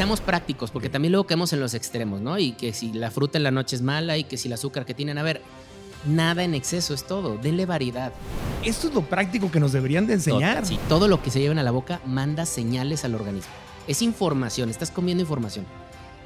seamos prácticos, porque también luego caemos en los extremos, ¿no? Y que si la fruta en la noche es mala y que si el azúcar que tienen, a ver, nada en exceso es todo, denle variedad. Esto es lo práctico que nos deberían de enseñar. Sí, todo lo que se lleven a la boca manda señales al organismo. Es información, estás comiendo información.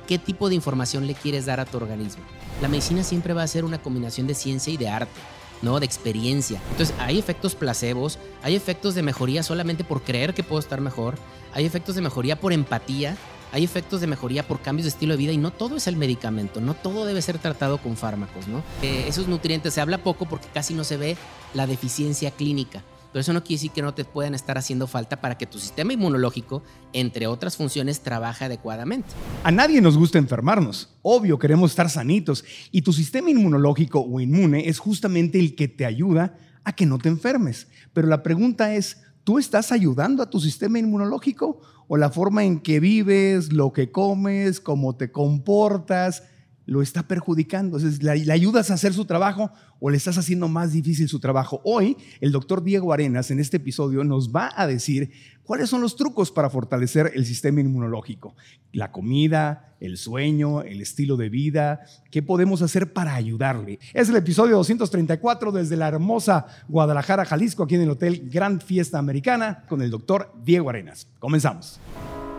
¿Qué tipo de información le quieres dar a tu organismo? La medicina siempre va a ser una combinación de ciencia y de arte. ¿no? De experiencia. Entonces, hay efectos placebos, hay efectos de mejoría solamente por creer que puedo estar mejor, hay efectos de mejoría por empatía, hay efectos de mejoría por cambios de estilo de vida y no todo es el medicamento, no todo debe ser tratado con fármacos, ¿no? Eh, esos nutrientes se habla poco porque casi no se ve la deficiencia clínica. Pero eso no quiere decir que no te puedan estar haciendo falta para que tu sistema inmunológico, entre otras funciones, trabaje adecuadamente. A nadie nos gusta enfermarnos. Obvio, queremos estar sanitos. Y tu sistema inmunológico o inmune es justamente el que te ayuda a que no te enfermes. Pero la pregunta es, ¿tú estás ayudando a tu sistema inmunológico? ¿O la forma en que vives, lo que comes, cómo te comportas? Lo está perjudicando. Entonces, ¿le, ayudas a hacer su trabajo o le estás haciendo más difícil su trabajo? Hoy, el doctor Diego Arenas en este episodio nos va a decir cuáles son los trucos para fortalecer el sistema inmunológico. La comida, el sueño, el estilo de vida, qué podemos hacer para ayudarle. Es el episodio 234 desde la hermosa Guadalajara, Jalisco, aquí en el Hotel Gran Fiesta Americana, con el doctor Diego Arenas. Comenzamos.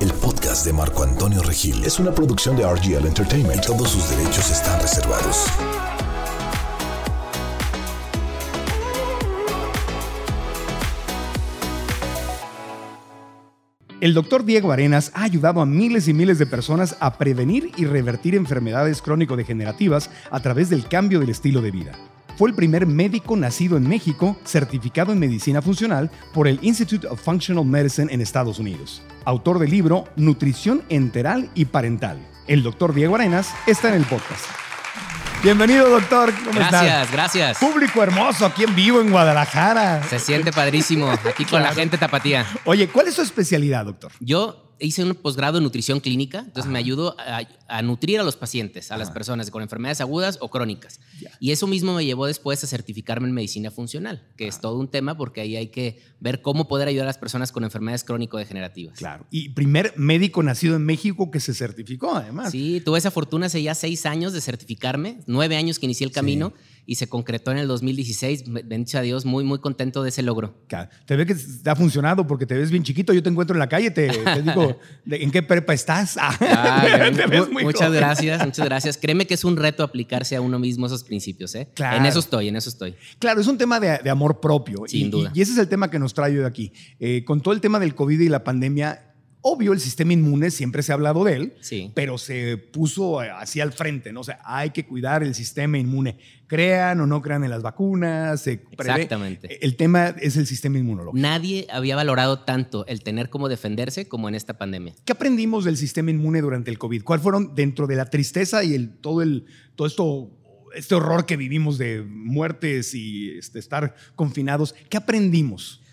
El podcast de Marco Antonio Regil es una producción de RGL Entertainment todos sus derechos están reservados. El doctor Diego Arenas ha ayudado a miles y miles de personas a prevenir y revertir enfermedades crónico-degenerativas a través del cambio del estilo de vida. Fue el primer médico nacido en México certificado en medicina funcional por el Institute of Functional Medicine en Estados Unidos. Autor del libro Nutrición enteral y parental. El doctor Diego Arenas está en el podcast. Bienvenido, doctor. ¿Cómo gracias, gracias. Público hermoso aquí en vivo en Guadalajara. Se siente padrísimo aquí con la gente tapatía. Oye, ¿cuál es su especialidad, doctor? Yo hice un posgrado en nutrición clínica, entonces me ayudo a, nutrir a los pacientes, a las personas con enfermedades agudas o crónicas. Y eso mismo me llevó después a certificarme en medicina funcional, que es todo un tema porque ahí hay que ver cómo poder ayudar a las personas con enfermedades crónico-degenerativas. Claro. Y primer médico nacido en México que se certificó, además. Sí, tuve esa fortuna hace ya seis años de certificarme, nueve años que inicié el camino y se concretó en el 2016. Bendito a Dios, muy, muy contento de ese logro. Te ve que te ha funcionado porque te ves bien chiquito. Yo te encuentro en la calle, te, digo, ¿en qué prepa estás? muchas gracias, muchas gracias. Créeme que es un reto aplicarse a uno mismo esos principios. ¿eh? En eso estoy, en eso estoy. Claro, es un tema de, amor propio. Sin duda. Y, ese es el tema que nos trae hoy aquí. Eh, con todo el tema del COVID y la pandemia, Obvio, el sistema inmune siempre se ha hablado de él, pero se puso hacia el frente, ¿no? O sea, hay que cuidar el sistema inmune. Crean o no crean en las vacunas. Exactamente. El tema es el sistema inmunológico. Nadie había valorado tanto el tener cómo defenderse como en esta pandemia. ¿Qué aprendimos del sistema inmune durante el COVID? ¿Cuál fueron dentro de la tristeza y el, todo, el, todo esto este horror que vivimos de muertes y este, estar confinados, ¿qué aprendimos?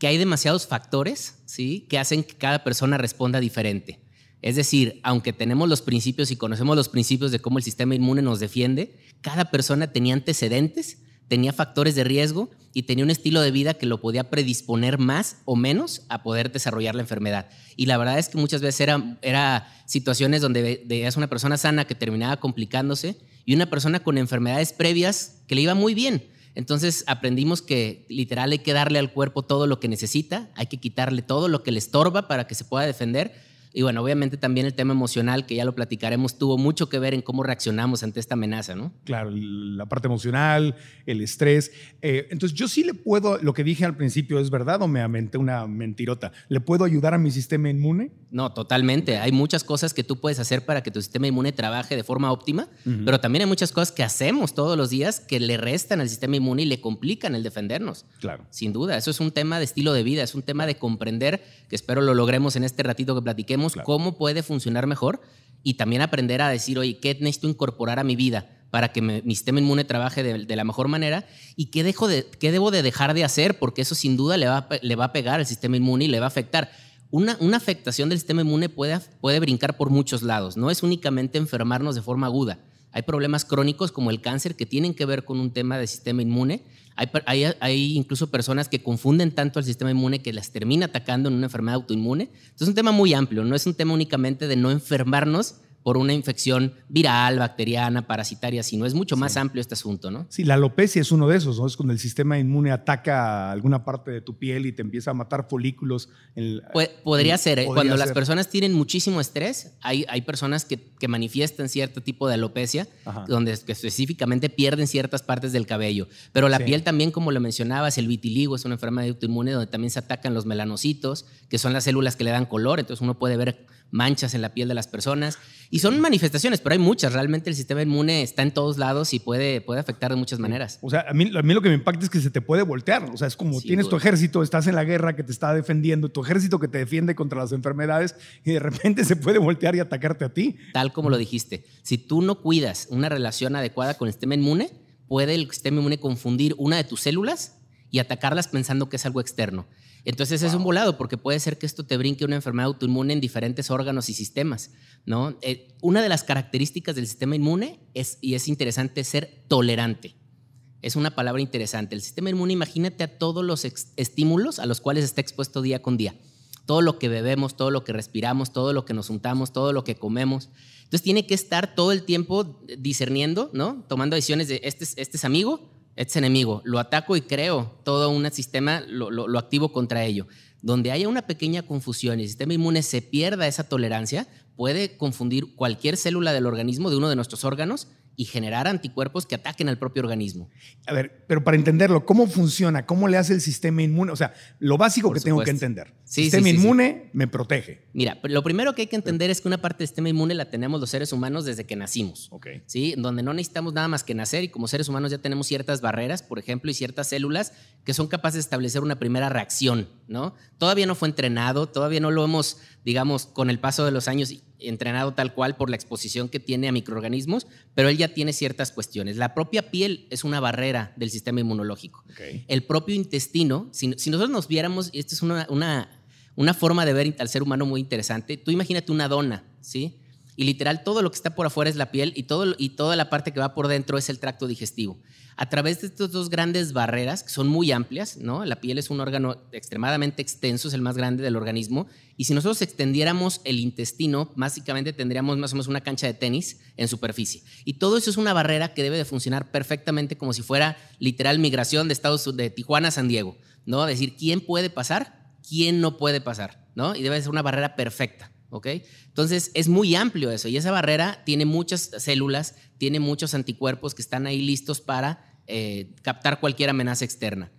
Que hay demasiados factores ¿sí? que hacen que cada persona responda diferente. Es decir, aunque tenemos los principios y conocemos los principios de cómo el sistema inmune nos defiende, cada persona tenía antecedentes, tenía factores de riesgo y tenía un estilo de vida que lo podía predisponer más o menos a poder desarrollar la enfermedad. Y la verdad es que muchas veces eran era situaciones donde veías una persona sana que terminaba complicándose y una persona con enfermedades previas que le iba muy bien. Entonces aprendimos que literal hay que darle al cuerpo todo lo que necesita, hay que quitarle todo lo que le estorba para que se pueda defender y bueno, obviamente también el tema emocional, que ya lo platicaremos, tuvo mucho que ver en cómo reaccionamos ante esta amenaza, ¿no? Claro, la parte emocional, el estrés. Eh, entonces, yo sí le puedo, lo que dije al principio, ¿es verdad o me amenté una mentirota? ¿Le puedo ayudar a mi sistema inmune? No, totalmente. Hay muchas cosas que tú puedes hacer para que tu sistema inmune trabaje de forma óptima, pero también hay muchas cosas que hacemos todos los días que le restan al sistema inmune y le complican el defendernos. Claro. Sin duda, eso es un tema de estilo de vida, es un tema de comprender, que espero lo logremos en este ratito que platiquemos cómo puede funcionar mejor y también aprender a decir, oye, ¿qué necesito incorporar a mi vida para que mi sistema inmune trabaje de, la mejor manera? ¿Y qué, dejo de, qué debo de dejar de hacer? Porque eso sin duda le va, le va a pegar al sistema inmune y le va a afectar. Una, una, afectación del sistema inmune puede, puede brincar por muchos lados. No es únicamente enfermarnos de forma aguda. Hay problemas crónicos como el cáncer que tienen que ver con un tema de sistema inmune. Hay, hay, incluso personas que confunden tanto al sistema inmune que las termina atacando en una enfermedad autoinmune. Entonces es un tema muy amplio, no es un tema únicamente de no enfermarnos, por una infección viral, bacteriana, parasitaria, sino es mucho más amplio este asunto, ¿no? Sí, la alopecia es uno de esos, ¿no? Es cuando el sistema inmune ataca alguna parte de tu piel y te empieza a matar folículos. podría ser, ¿eh? cuando las personas tienen muchísimo estrés, hay, hay personas que, que manifiestan cierto tipo de alopecia, donde específicamente pierden ciertas partes del cabello. Pero la piel también, como lo mencionabas, el vitiligo es una enfermedad autoinmune donde también se atacan los melanocitos, que son las células que le dan color, entonces uno puede ver manchas en la piel de las personas. Y son manifestaciones, pero hay muchas. Realmente el sistema inmune está en todos lados y puede, puede afectar de muchas maneras. O sea, a mí, a mí lo que me impacta es que se te puede voltear. O sea, es como tienes tu ejército, estás en la guerra que te está defendiendo, tu ejército que te defiende contra las enfermedades y de repente se puede voltear y atacarte a ti. Tal como lo dijiste. Si tú no cuidas una relación adecuada con el sistema inmune, puede el sistema inmune confundir una de tus células y atacarlas pensando que es algo externo. Entonces es un volado porque puede ser que esto te brinque una enfermedad autoinmune en diferentes órganos y sistemas. ¿no? Eh, una de las características del sistema inmune es, y es interesante, ser tolerante. Es una palabra interesante. El sistema inmune, imagínate a todos los estímulos a los cuales está expuesto día con día. Todo lo que bebemos, todo lo que respiramos, todo lo que nos untamos, todo lo que comemos. Entonces tiene que estar todo el tiempo discerniendo, ¿no? Tomando decisiones de este, este es amigo, este es enemigo, lo ataco y creo todo un sistema, lo, lo, activo contra ello. Donde haya una pequeña confusión y el sistema inmune se pierda esa tolerancia, puede confundir cualquier célula del organismo, de uno de nuestros órganos, y generar anticuerpos que ataquen al propio organismo. A ver, pero para entenderlo, ¿cómo funciona? ¿Cómo le hace el sistema inmune? O sea, lo básico que tengo que entender. el sistema inmune me protege. Mira, lo primero que hay que entender es que una parte del sistema inmune la tenemos los seres humanos desde que nacimos. Okay. ¿sí? Donde no necesitamos nada más que nacer y como seres humanos ya tenemos ciertas barreras, por ejemplo, y ciertas células que son capaces de establecer una primera reacción, ¿no? Todavía no fue entrenado, todavía no lo hemos, digamos, con el paso de los años entrenado tal cual por la exposición que tiene a microorganismos, pero él ya tiene ciertas cuestiones. La propia piel es una barrera del sistema inmunológico. El propio intestino, si, nosotros nos viéramos, y esta es una, una, una, forma de ver al ser humano muy interesante, tú imagínate una dona, ¿sí? Y literal todo lo que está por afuera es la piel y, todo, y toda la parte que va por dentro es el tracto digestivo a través de estas dos grandes barreras, que son muy amplias, ¿no? La piel es un órgano extremadamente extenso, es el más grande del organismo, y si nosotros extendiéramos el intestino, básicamente tendríamos más o menos una cancha de tenis en superficie. Y todo eso es una barrera que debe de funcionar perfectamente como si fuera literal migración de Estados de Tijuana a San Diego, ¿no? Decir, ¿quién puede pasar? ¿Quién no puede pasar? ¿no? Y debe ser una barrera perfecta. ¿ok? Entonces es muy amplio eso y esa barrera tiene muchas células, tiene muchos anticuerpos que están ahí listos para eh, captar cualquier amenaza externa.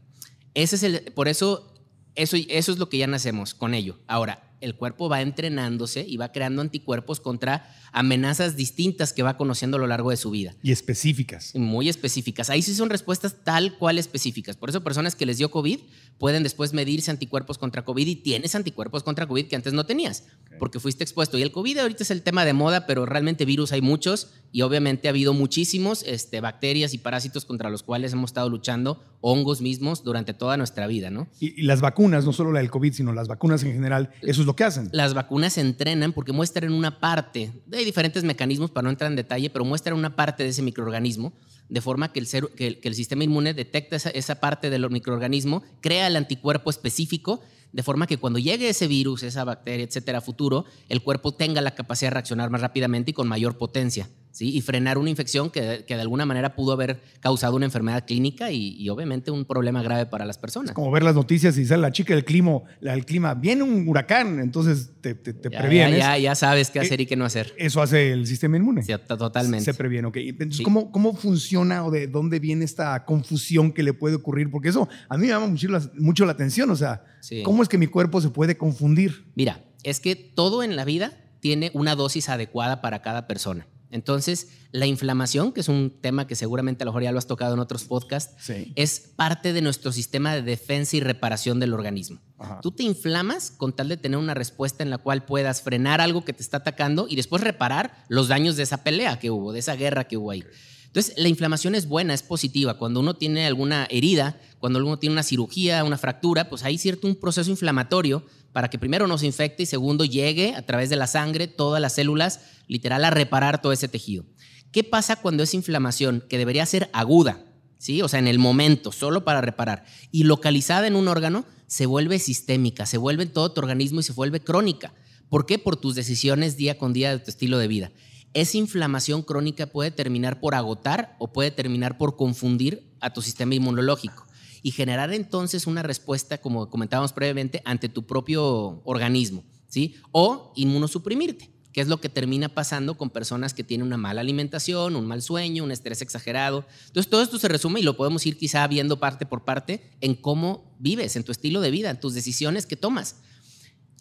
Ese es el, por eso, eso, eso es lo que ya nacemos con ello. Ahora, el cuerpo va entrenándose y va creando anticuerpos contra amenazas distintas que va conociendo a lo largo de su vida. Y específicas. Muy específicas. Ahí sí son respuestas tal cual específicas. Por eso personas que les dio COVID pueden después medirse anticuerpos contra COVID y tienes anticuerpos contra COVID que antes no tenías, porque fuiste expuesto. Y el COVID ahorita es el tema de moda, pero realmente virus hay muchos y obviamente ha habido muchísimos este, bacterias y parásitos contra los cuales hemos estado luchando, hongos mismos, durante toda nuestra vida, ¿no? Y, las vacunas, no solo la del COVID, sino las vacunas en general, eso es lo hacen. Las vacunas se entrenan porque muestran una parte, hay diferentes mecanismos para no entrar en detalle, pero muestran una parte de ese microorganismo de forma que el, que el, sistema inmune detecta esa, parte del microorganismo, crea el anticuerpo específico de forma que cuando llegue ese virus, esa bacteria, etcétera, futuro, el cuerpo tenga la capacidad de reaccionar más rápidamente y con mayor potencia. ¿Sí? y frenar una infección que, que, de alguna manera pudo haber causado una enfermedad clínica y, obviamente un problema grave para las personas. Es como ver las noticias y sale la chica del clima, la del clima, viene un huracán, entonces te, te, previenes. Ya, ya, sabes qué hacer y qué no hacer. Eso hace el sistema inmune. Sí, totalmente. Se, previene, ok. Entonces, ¿cómo, ¿cómo funciona o de dónde viene esta confusión que le puede ocurrir? Porque eso a mí me llama mucho la, mucho la atención, o sea, ¿cómo es que mi cuerpo se puede confundir? Mira, es que todo en la vida tiene una dosis adecuada para cada persona. Entonces, la inflamación, que es un tema que seguramente a lo mejor ya lo has tocado en otros podcasts, es parte de nuestro sistema de defensa y reparación del organismo. Tú te inflamas con tal de tener una respuesta en la cual puedas frenar algo que te está atacando y después reparar los daños de esa pelea que hubo, de esa guerra que hubo ahí. Entonces, la inflamación es buena, es positiva. Cuando uno tiene alguna herida, cuando uno tiene una cirugía, una fractura, pues hay cierto un proceso inflamatorio para que primero no se infecte y segundo llegue a través de la sangre todas las células, literal, a reparar todo ese tejido. ¿Qué pasa cuando esa inflamación, que debería ser aguda, ¿sí? o sea, en el momento, solo para reparar, y localizada en un órgano, se vuelve sistémica, se vuelve en todo tu organismo y se vuelve crónica? ¿Por qué? Por tus decisiones día con día de tu estilo de vida. Esa inflamación crónica puede terminar por agotar o puede terminar por confundir a tu sistema inmunológico y generar entonces una respuesta, como comentábamos previamente, ante tu propio organismo, ¿sí? O inmunosuprimirte, que es lo que termina pasando con personas que tienen una mala alimentación, un mal sueño, un estrés exagerado. Entonces, todo esto se resume y lo podemos ir quizá viendo parte por parte en cómo vives, en tu estilo de vida, en tus decisiones que tomas.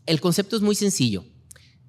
El concepto es muy sencillo.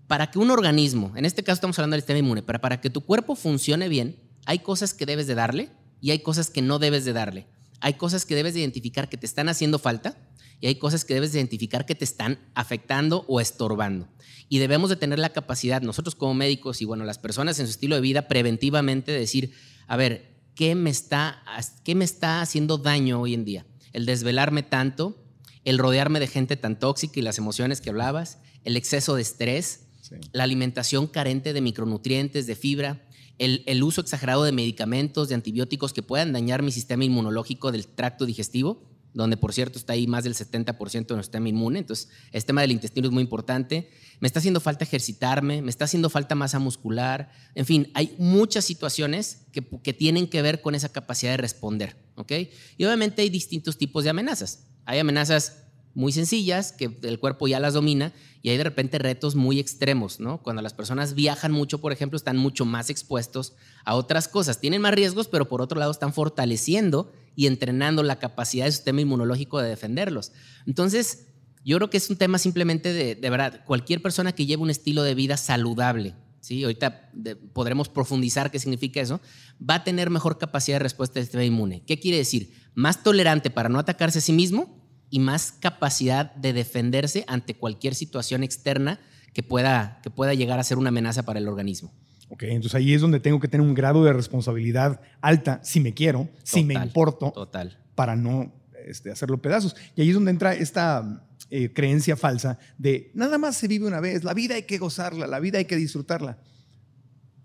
Para que un organismo, en este caso estamos hablando del sistema inmune, pero para que tu cuerpo funcione bien, hay cosas que debes de darle y hay cosas que no debes de darle hay cosas que debes de identificar que te están haciendo falta y hay cosas que debes de identificar que te están afectando o estorbando. Y debemos de tener la capacidad, nosotros como médicos y bueno, las personas en su estilo de vida, preventivamente decir, a ver, ¿qué me está, qué me está haciendo daño hoy en día? El desvelarme tanto, el rodearme de gente tan tóxica y las emociones que hablabas, el exceso de estrés, la alimentación carente de micronutrientes, de fibra, el, uso exagerado de medicamentos, de antibióticos que puedan dañar mi sistema inmunológico del tracto digestivo, donde por cierto está ahí más del 70% de nuestro sistema inmune. Entonces, el tema del intestino es muy importante. Me está haciendo falta ejercitarme, me está haciendo falta masa muscular. En fin, hay muchas situaciones que, que tienen que ver con esa capacidad de responder. ¿ok? Y obviamente hay distintos tipos de amenazas. Hay amenazas muy sencillas que el cuerpo ya las domina y hay de repente retos muy extremos, ¿no? Cuando las personas viajan mucho, por ejemplo, están mucho más expuestos a otras cosas. Tienen más riesgos, pero por otro lado están fortaleciendo y entrenando la capacidad del sistema inmunológico de defenderlos. Entonces, yo creo que es un tema simplemente de, de verdad, cualquier persona que lleve un estilo de vida saludable, ¿sí? Ahorita podremos profundizar qué significa eso, va a tener mejor capacidad de respuesta del sistema inmune. ¿Qué quiere decir? Más tolerante para no atacarse a sí mismo y más capacidad de defenderse ante cualquier situación externa que pueda, que pueda llegar a ser una amenaza para el organismo. Ok, entonces ahí es donde tengo que tener un grado de responsabilidad alta, si me quiero, si me importo, total. para no este, hacerlo pedazos. Y ahí es donde entra esta eh, creencia falsa de nada más se vive una vez, la vida hay que gozarla, la vida hay que disfrutarla.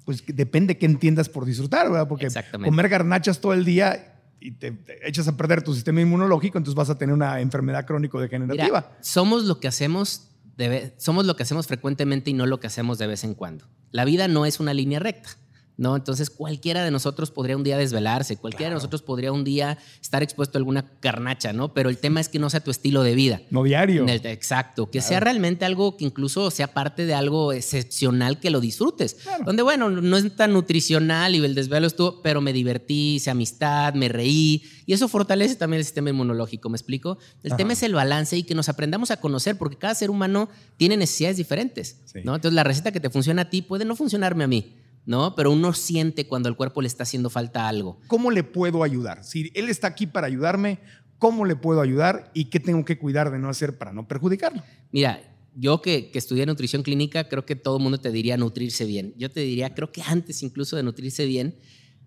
Pues depende qué entiendas por disfrutar, ¿verdad? Porque comer garnachas todo el día y te, echas a perder tu sistema inmunológico, entonces vas a tener una enfermedad crónico-degenerativa. somos lo que hacemos somos lo que hacemos frecuentemente y no lo que hacemos de vez en cuando. La vida no es una línea recta. ¿No? Entonces cualquiera de nosotros podría un día desvelarse, cualquiera de nosotros podría un día estar expuesto a alguna carnacha, ¿no? Pero el tema es que no sea tu estilo de vida. No diario. exacto, que sea realmente algo que incluso sea parte de algo excepcional que lo disfrutes. Donde, bueno, no es tan nutricional y el desvelo estuvo, pero me divertí, hice amistad, me reí y eso fortalece también el sistema inmunológico, ¿me explico? El tema es el balance y que nos aprendamos a conocer porque cada ser humano tiene necesidades diferentes, ¿no? Entonces la receta que te funciona a ti puede no funcionarme a mí. ¿No? Pero uno siente cuando el cuerpo le está haciendo falta algo. ¿Cómo le puedo ayudar? Si él está aquí para ayudarme, ¿cómo le puedo ayudar y qué tengo que cuidar de no hacer para no perjudicarlo? Mira, yo que, que, estudié nutrición clínica, creo que todo el mundo te diría nutrirse bien. Yo te diría, creo que antes incluso de nutrirse bien,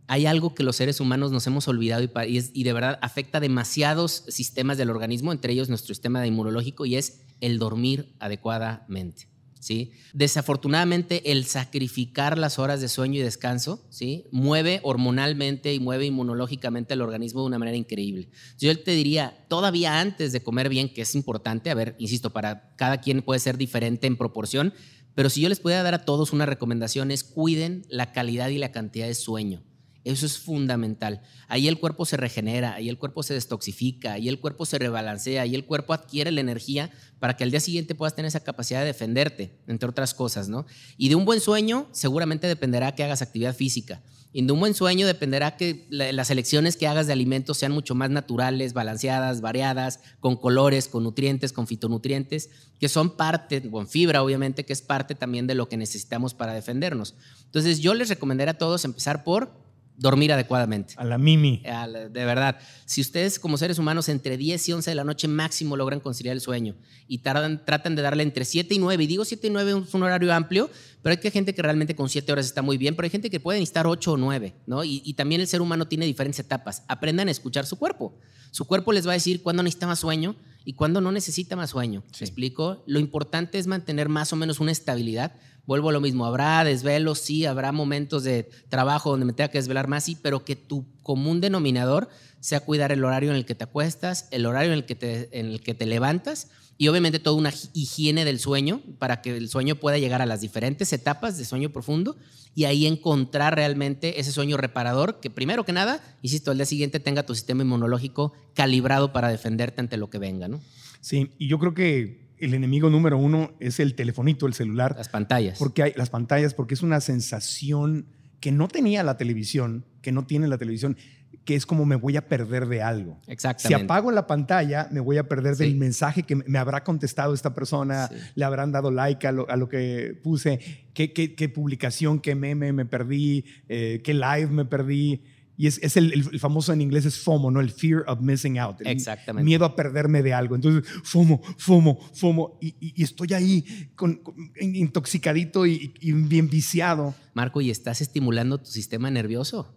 hay algo que los seres humanos nos hemos olvidado y, y, de verdad afecta demasiados sistemas del organismo, entre ellos nuestro sistema inmunológico, y es el dormir adecuadamente. ¿Sí? Desafortunadamente, el sacrificar las horas de sueño y descanso, ¿sí? Mueve hormonalmente y mueve inmunológicamente al organismo de una manera increíble. Yo te diría, todavía antes de comer bien, que es importante, a ver, insisto, para cada quien puede ser diferente en proporción, pero si yo les pudiera dar a todos una recomendación es cuiden la calidad y la cantidad de sueño. Eso es fundamental. Ahí el cuerpo se regenera, ahí el cuerpo se destoxifica, ahí el cuerpo se rebalancea, ahí el cuerpo adquiere la energía para que al día siguiente puedas tener esa capacidad de defenderte, entre otras cosas, ¿no? Y de un buen sueño seguramente dependerá que hagas actividad física. Y de un buen sueño dependerá que las elecciones que hagas de alimentos sean mucho más naturales, balanceadas, variadas, con colores, con nutrientes, con fitonutrientes, que son parte, con fibra obviamente, que es parte también de lo que necesitamos para defendernos. Entonces yo les recomendaría a todos empezar por dormir adecuadamente. A la mimi. de verdad. Si ustedes como seres humanos entre 10 y 11 de la noche máximo logran conciliar el sueño y tardan, tratan de darle entre 7 y 9, y digo 7 y 9 es un horario amplio, pero hay gente que realmente con 7 horas está muy bien, pero hay gente que puede necesitar 8 o 9, ¿no? Y, y también el ser humano tiene diferentes etapas. Aprendan a escuchar su cuerpo. Su cuerpo les va a decir cuándo necesita más sueño y cuándo no necesita más sueño. ¿Me explico? Lo importante es mantener más o menos una estabilidad. Vuelvo a lo mismo, habrá desvelos, sí, habrá momentos de trabajo donde me tenga que desvelar más, sí, pero que tu común denominador sea cuidar el horario en el que te acuestas, el horario en el que te, en el que te levantas y obviamente toda una higiene del sueño para que el sueño pueda llegar a las diferentes etapas de sueño profundo y ahí encontrar realmente ese sueño reparador que primero que nada, insisto, al día siguiente tenga tu sistema inmunológico calibrado para defenderte ante lo que venga, ¿no? Sí, y yo creo que el enemigo número uno es el telefonito, el celular. Las pantallas. Porque hay las pantallas, porque es una sensación que no tenía la televisión, que no tiene la televisión que es como me voy a perder de algo. Exactamente. Si apago la pantalla, me voy a perder del mensaje que me habrá contestado esta persona, le habrán dado like a lo, que puse, qué, qué, publicación, qué meme me perdí, eh, qué live me perdí. Y es, es el, famoso en inglés es FOMO, ¿no? El fear of missing out. Exactamente. Miedo a perderme de algo. Entonces, FOMO, FOMO, FOMO. Y, estoy ahí con, intoxicadito y, y bien viciado. Marco, ¿y estás estimulando tu sistema nervioso?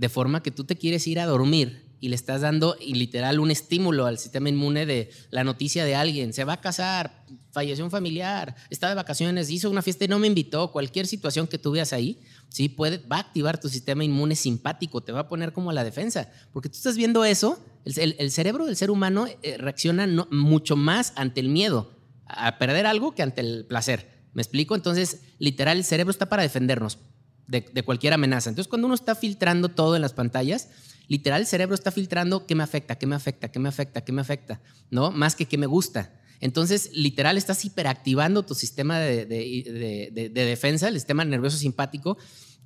de forma que tú te quieres ir a dormir y le estás dando y literal un estímulo al sistema inmune de la noticia de alguien, se va a casar, falleció un familiar, está de vacaciones, hizo una fiesta y no me invitó, cualquier situación que tú veas ahí, sí puede va a activar tu sistema inmune simpático, te va a poner como a la defensa, porque tú estás viendo eso, el, cerebro del ser humano eh, reacciona mucho más ante el miedo a perder algo que ante el placer. ¿Me explico? Entonces, literal, el cerebro está para defendernos de, cualquier amenaza. Entonces, cuando uno está filtrando todo en las pantallas, literal el cerebro está filtrando qué me afecta, qué me afecta, qué me afecta, qué me afecta, ¿no? Más que qué me gusta. Entonces, literal, estás hiperactivando tu sistema de, defensa, el sistema nervioso simpático,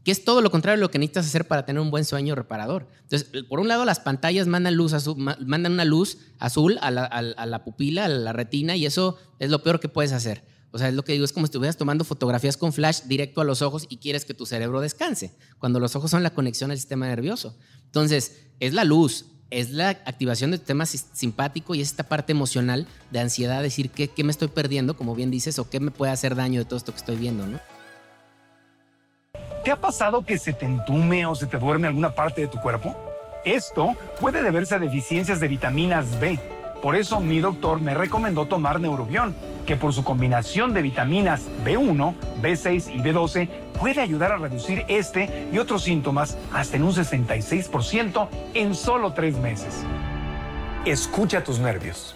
que es todo lo contrario de lo que necesitas hacer para tener un buen sueño reparador. Entonces, por un lado, las pantallas mandan, luz azul, mandan una luz azul a la, a la pupila, a la retina, y eso es lo peor que puedes hacer. O sea, es lo que digo, es como si estuvieras tomando fotografías con flash directo a los ojos y quieres que tu cerebro descanse, cuando los ojos son la conexión al sistema nervioso. Entonces, es la luz, es la activación del sistema simpático y es esta parte emocional de ansiedad, decir qué, qué me estoy perdiendo, como bien dices, o qué me puede hacer daño de todo esto que estoy viendo, ¿no? ¿Te ha pasado que se te entume o se te duerme alguna parte de tu cuerpo? Esto puede deberse a deficiencias de vitaminas B. Por eso mi doctor me recomendó tomar Neurobión que por su combinación de vitaminas B1, B6 y B12 puede ayudar a reducir este y otros síntomas hasta en un 66% en solo tres meses. Escucha tus nervios.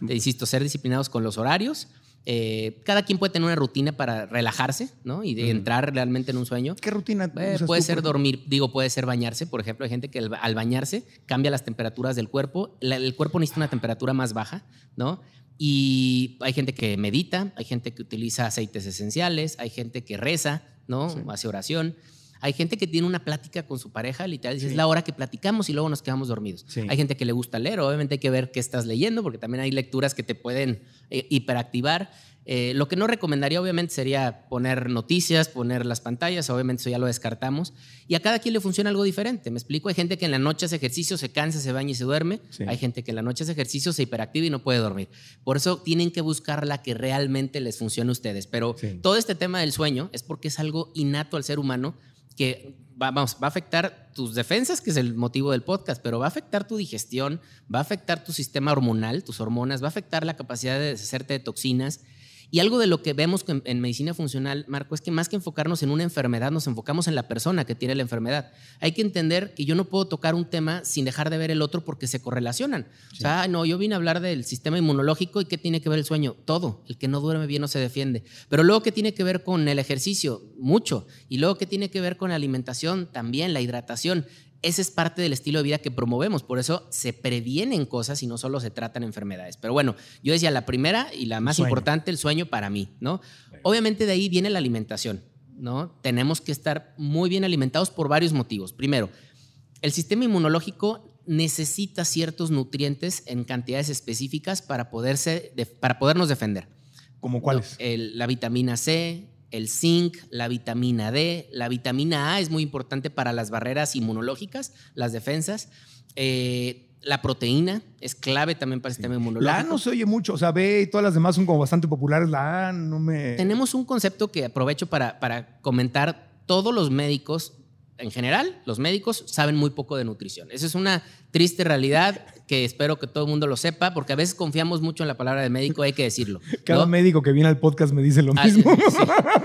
Insisto, ser disciplinados con los horarios. Eh, cada quien puede tener una rutina para relajarse, ¿no? Y de entrar realmente en un sueño. ¿Qué rutina? Eh, puede ser dormir, digo, puede ser bañarse. Por ejemplo, hay gente que al bañarse cambia las temperaturas del cuerpo. el cuerpo necesita una temperatura más baja, ¿no? Y hay gente que medita, hay gente que utiliza aceites esenciales, hay gente que reza, ¿no? Hace oración. Hay gente que tiene una plática con su pareja, literal, es la hora que platicamos y luego nos quedamos dormidos. Hay gente que le gusta leer, obviamente hay que ver qué estás leyendo, porque también hay lecturas que te pueden eh, hiperactivar. Eh, lo que no recomendaría, obviamente, sería poner noticias, poner las pantallas, obviamente eso ya lo descartamos. Y a cada quien le funciona algo diferente. Me explico, hay gente que en la noche hace ejercicio, se cansa, se baña y se duerme. Hay gente que en la noche hace ejercicio, se hiperactiva y no puede dormir. Por eso tienen que buscar la que realmente les funcione a ustedes. Pero todo este tema del sueño es porque es algo innato al ser humano que va, vamos, va a afectar tus defensas, que es el motivo del podcast, pero va a afectar tu digestión, va a afectar tu sistema hormonal, tus hormonas, va a afectar la capacidad de deshacerte de toxinas y algo de lo que vemos en, medicina funcional, Marco, es que más que enfocarnos en una enfermedad, nos enfocamos en la persona que tiene la enfermedad. Hay que entender que yo no puedo tocar un tema sin dejar de ver el otro porque se correlacionan. O sea, no, yo vine a hablar del sistema inmunológico y qué tiene que ver el sueño. Todo. El que no duerme bien no se defiende. Pero luego, ¿qué tiene que ver con el ejercicio? Mucho. Y luego, ¿qué tiene que ver con la alimentación? También, la hidratación ese es parte del estilo de vida que promovemos, por eso se previenen cosas y no solo se tratan enfermedades. Pero bueno, yo decía la primera y la más importante, el sueño para mí, ¿no? Obviamente de ahí viene la alimentación, ¿no? Tenemos que estar muy bien alimentados por varios motivos. Primero, el sistema inmunológico necesita ciertos nutrientes en cantidades específicas para, poderse, para podernos defender. ¿Como cuáles? la vitamina C, el zinc, la vitamina D, la vitamina A es muy importante para las barreras inmunológicas, las defensas. Eh, la proteína es clave también para el sistema inmunológico. La A no se oye mucho, o sea, B y todas las demás son como bastante populares. La A no me. Tenemos un concepto que aprovecho para, para comentar. Todos los médicos en general, los médicos saben muy poco de nutrición. Esa es una triste realidad que espero que todo el mundo lo sepa, porque a veces confiamos mucho en la palabra de médico, hay que decirlo. Cada ¿no? médico que viene al podcast me dice lo Ah, mismo. sí.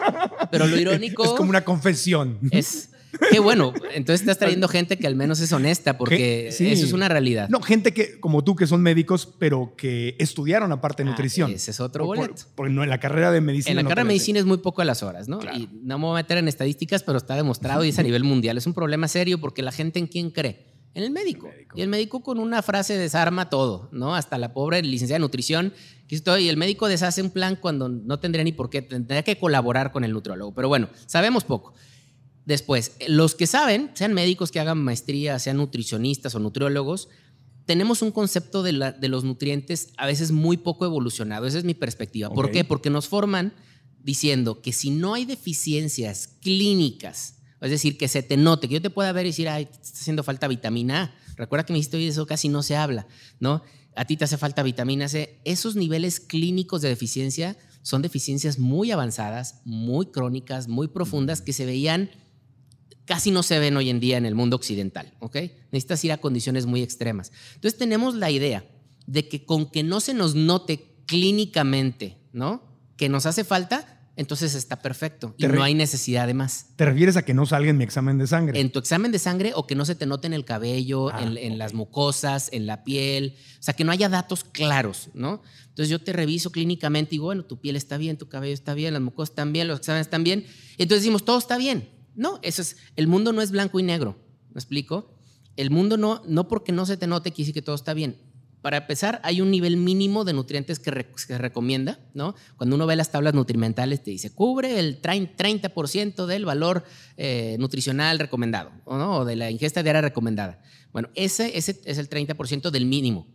Pero lo irónico Es como una confesión. es que bueno, entonces estás trayendo gente que al menos es honesta, porque sí. eso es una realidad. No, gente que, como tú, que son médicos, pero que estudiaron aparte de Ah, nutrición. ese es otro boleto. Porque no, en la carrera de medicina. En la no carrera de medicina es muy poco a las horas, ¿no? Claro. Y no me voy a meter en estadísticas, pero está demostrado y es a nivel mundial. Es un problema serio porque la gente en quién cree. En el médico. Y el médico con una frase desarma todo, ¿no? Hasta la pobre licenciada de nutrición. Estoy, y el médico deshace un plan cuando no tendría ni por qué, tendría que colaborar con el nutriólogo. Pero bueno, sabemos poco. Después, los que saben, sean médicos que hagan maestría, sean nutricionistas o nutriólogos, tenemos un concepto de, la- de los nutrientes a veces muy poco evolucionado. Esa es mi perspectiva. ¿Por qué? Porque nos forman diciendo que si no hay deficiencias clínicas, es decir, que se te note, que yo te pueda ver y decir, ay, te está haciendo falta vitamina A. Recuerda que me dijiste, oye, eso casi no se habla, ¿no? A ti te hace falta vitamina C. Esos niveles clínicos de deficiencia son deficiencias muy avanzadas, muy crónicas, muy profundas, que se veían casi no se ven hoy en día en el mundo occidental, ¿ok? Necesitas ir a condiciones muy extremas. Entonces tenemos la idea de que con que no se nos note clínicamente, ¿no? Que nos hace falta, entonces está perfecto y no hay necesidad de más. ¿Te refieres a que no salga en mi examen de sangre? En tu examen de sangre o que no se te note en el cabello, Ah, en, en las mucosas, en la piel, o sea, que no haya datos claros, ¿no? Entonces yo te reviso clínicamente y digo, bueno, tu piel está bien, tu cabello está bien, las mucosas están bien, los exámenes están bien. Entonces decimos, todo está bien. No, eso es, el mundo no es blanco y negro, ¿me explico? El mundo no, no porque no se te note quiere decir que todo está bien. Para empezar, hay un nivel mínimo de nutrientes que, re- que recomienda, ¿no? Cuando uno ve las tablas nutrimentales, te dice, cubre el trein- 30% del valor eh, nutricional recomendado, ¿o ¿no? O de la ingesta diaria recomendada. Bueno, ese, ese es el 30% del mínimo,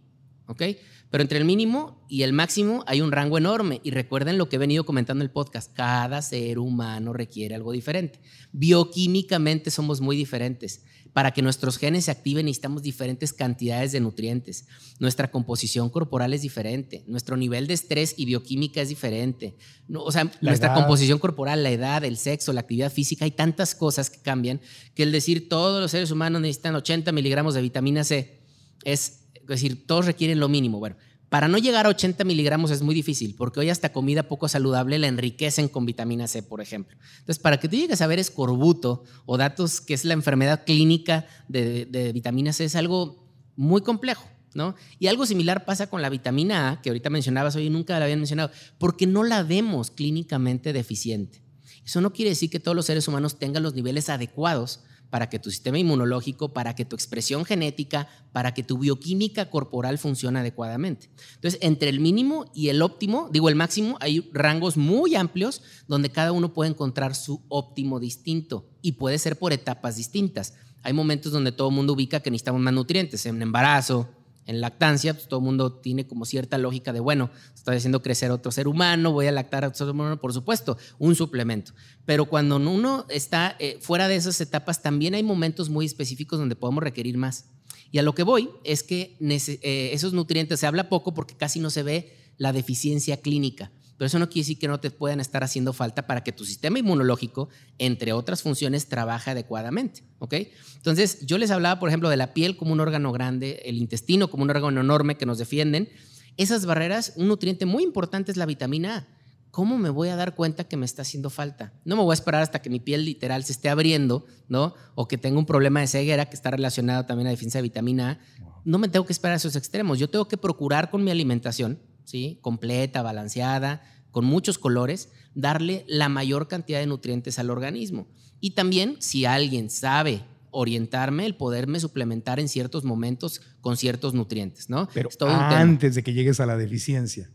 ¿ok? Pero entre el mínimo y el máximo hay un rango enorme. Y recuerden lo que he venido comentando en el podcast, cada ser humano requiere algo diferente. Bioquímicamente somos muy diferentes. Para que nuestros genes se activen necesitamos diferentes cantidades de nutrientes. Nuestra composición corporal es diferente. Nuestro nivel de estrés y bioquímica es diferente. No, o sea, La nuestra edad. composición corporal, la edad, el sexo, la actividad física, hay tantas cosas que cambian que el decir todos los seres humanos necesitan 80 miligramos de vitamina C es, es decir, todos requieren lo mínimo. Bueno, para no llegar a 80 miligramos es muy difícil, porque hoy hasta comida poco saludable la enriquecen con vitamina C, por ejemplo. Entonces, para que tú llegues a ver escorbuto o datos que es la enfermedad clínica de, de vitamina C, es algo muy complejo. ¿No? Y algo similar pasa con la vitamina A, que ahorita mencionabas, hoy nunca la habían mencionado, porque no la vemos clínicamente deficiente. Eso no quiere decir que todos los seres humanos tengan los niveles adecuados para que tu sistema inmunológico, para que tu expresión genética, para que tu bioquímica corporal funcione adecuadamente. Entonces, entre el mínimo y el óptimo, digo el máximo, hay rangos muy amplios donde cada uno puede encontrar su óptimo distinto y puede ser por etapas distintas. Hay momentos donde todo el mundo ubica que necesitamos más nutrientes, en embarazo, en lactancia, pues todo el mundo tiene como cierta lógica de, bueno, estoy haciendo crecer otro ser humano, voy a lactar a otro ser humano, por supuesto, un suplemento. Pero cuando uno está eh, fuera de esas etapas, también hay momentos muy específicos donde podemos requerir más. Y a lo que voy es que eh, esos nutrientes se habla poco porque casi no se ve la deficiencia clínica. Pero eso no quiere decir que no te puedan estar haciendo falta para que tu sistema inmunológico, entre otras funciones, trabaje adecuadamente. ¿ok? Entonces, yo les hablaba, por ejemplo, de la piel como un órgano grande, el intestino como un órgano enorme que nos defienden. Esas barreras, un nutriente muy importante es la vitamina A. ¿Cómo me voy a dar cuenta que me está haciendo falta? No me voy a esperar hasta que mi piel literal se esté abriendo, ¿no? O que tenga un problema de ceguera que está relacionado también a la deficiencia de vitamina A. No me tengo que esperar a esos extremos. Yo tengo que procurar con mi alimentación, ¿sí? Completa, balanceada, con muchos colores, darle la mayor cantidad de nutrientes al organismo. Y también, si alguien sabe orientarme, el poderme suplementar en ciertos momentos con ciertos nutrientes, ¿no? Pero Es todo antes de que llegues a la deficiencia.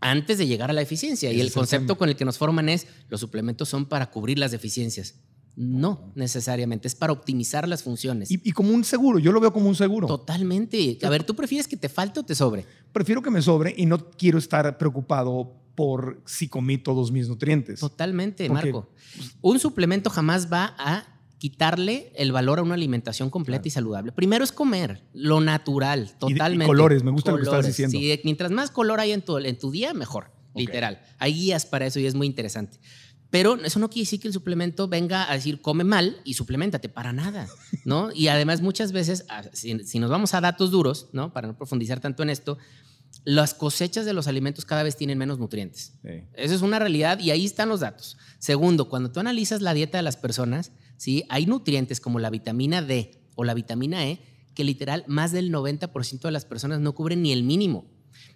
antes de llegar a la eficiencia. Y el concepto con el que nos forman es, los suplementos son para cubrir las deficiencias. No necesariamente, es para optimizar las funciones. Y, y como un seguro, yo lo veo como un seguro. Totalmente. A ver, ¿tú prefieres que te falte o te sobre? Prefiero que me sobre y no quiero estar preocupado por si comí todos mis nutrientes. Totalmente, Porque- Marco. Un suplemento jamás va a quitarle el valor a una alimentación completa y saludable. Primero es comer lo natural, Y de- y totalmente. colores, me gusta lo que estás diciendo. Sí, mientras más color hay en tu, en tu día, mejor, literal. Hay guías para eso y es muy interesante. Pero eso no quiere decir que el suplemento venga a decir come mal y suplementate, para nada, ¿no? Y además muchas veces, ah, si, si nos vamos a datos duros, ¿no? Para no profundizar tanto en esto, las cosechas de los alimentos cada vez tienen menos nutrientes. Sí. Esa es una realidad y ahí están los datos. Segundo, cuando tú analizas la dieta de las personas, ¿sí? hay nutrientes como la vitamina D o la vitamina E que literal más del 90% de las personas no cubren ni el mínimo.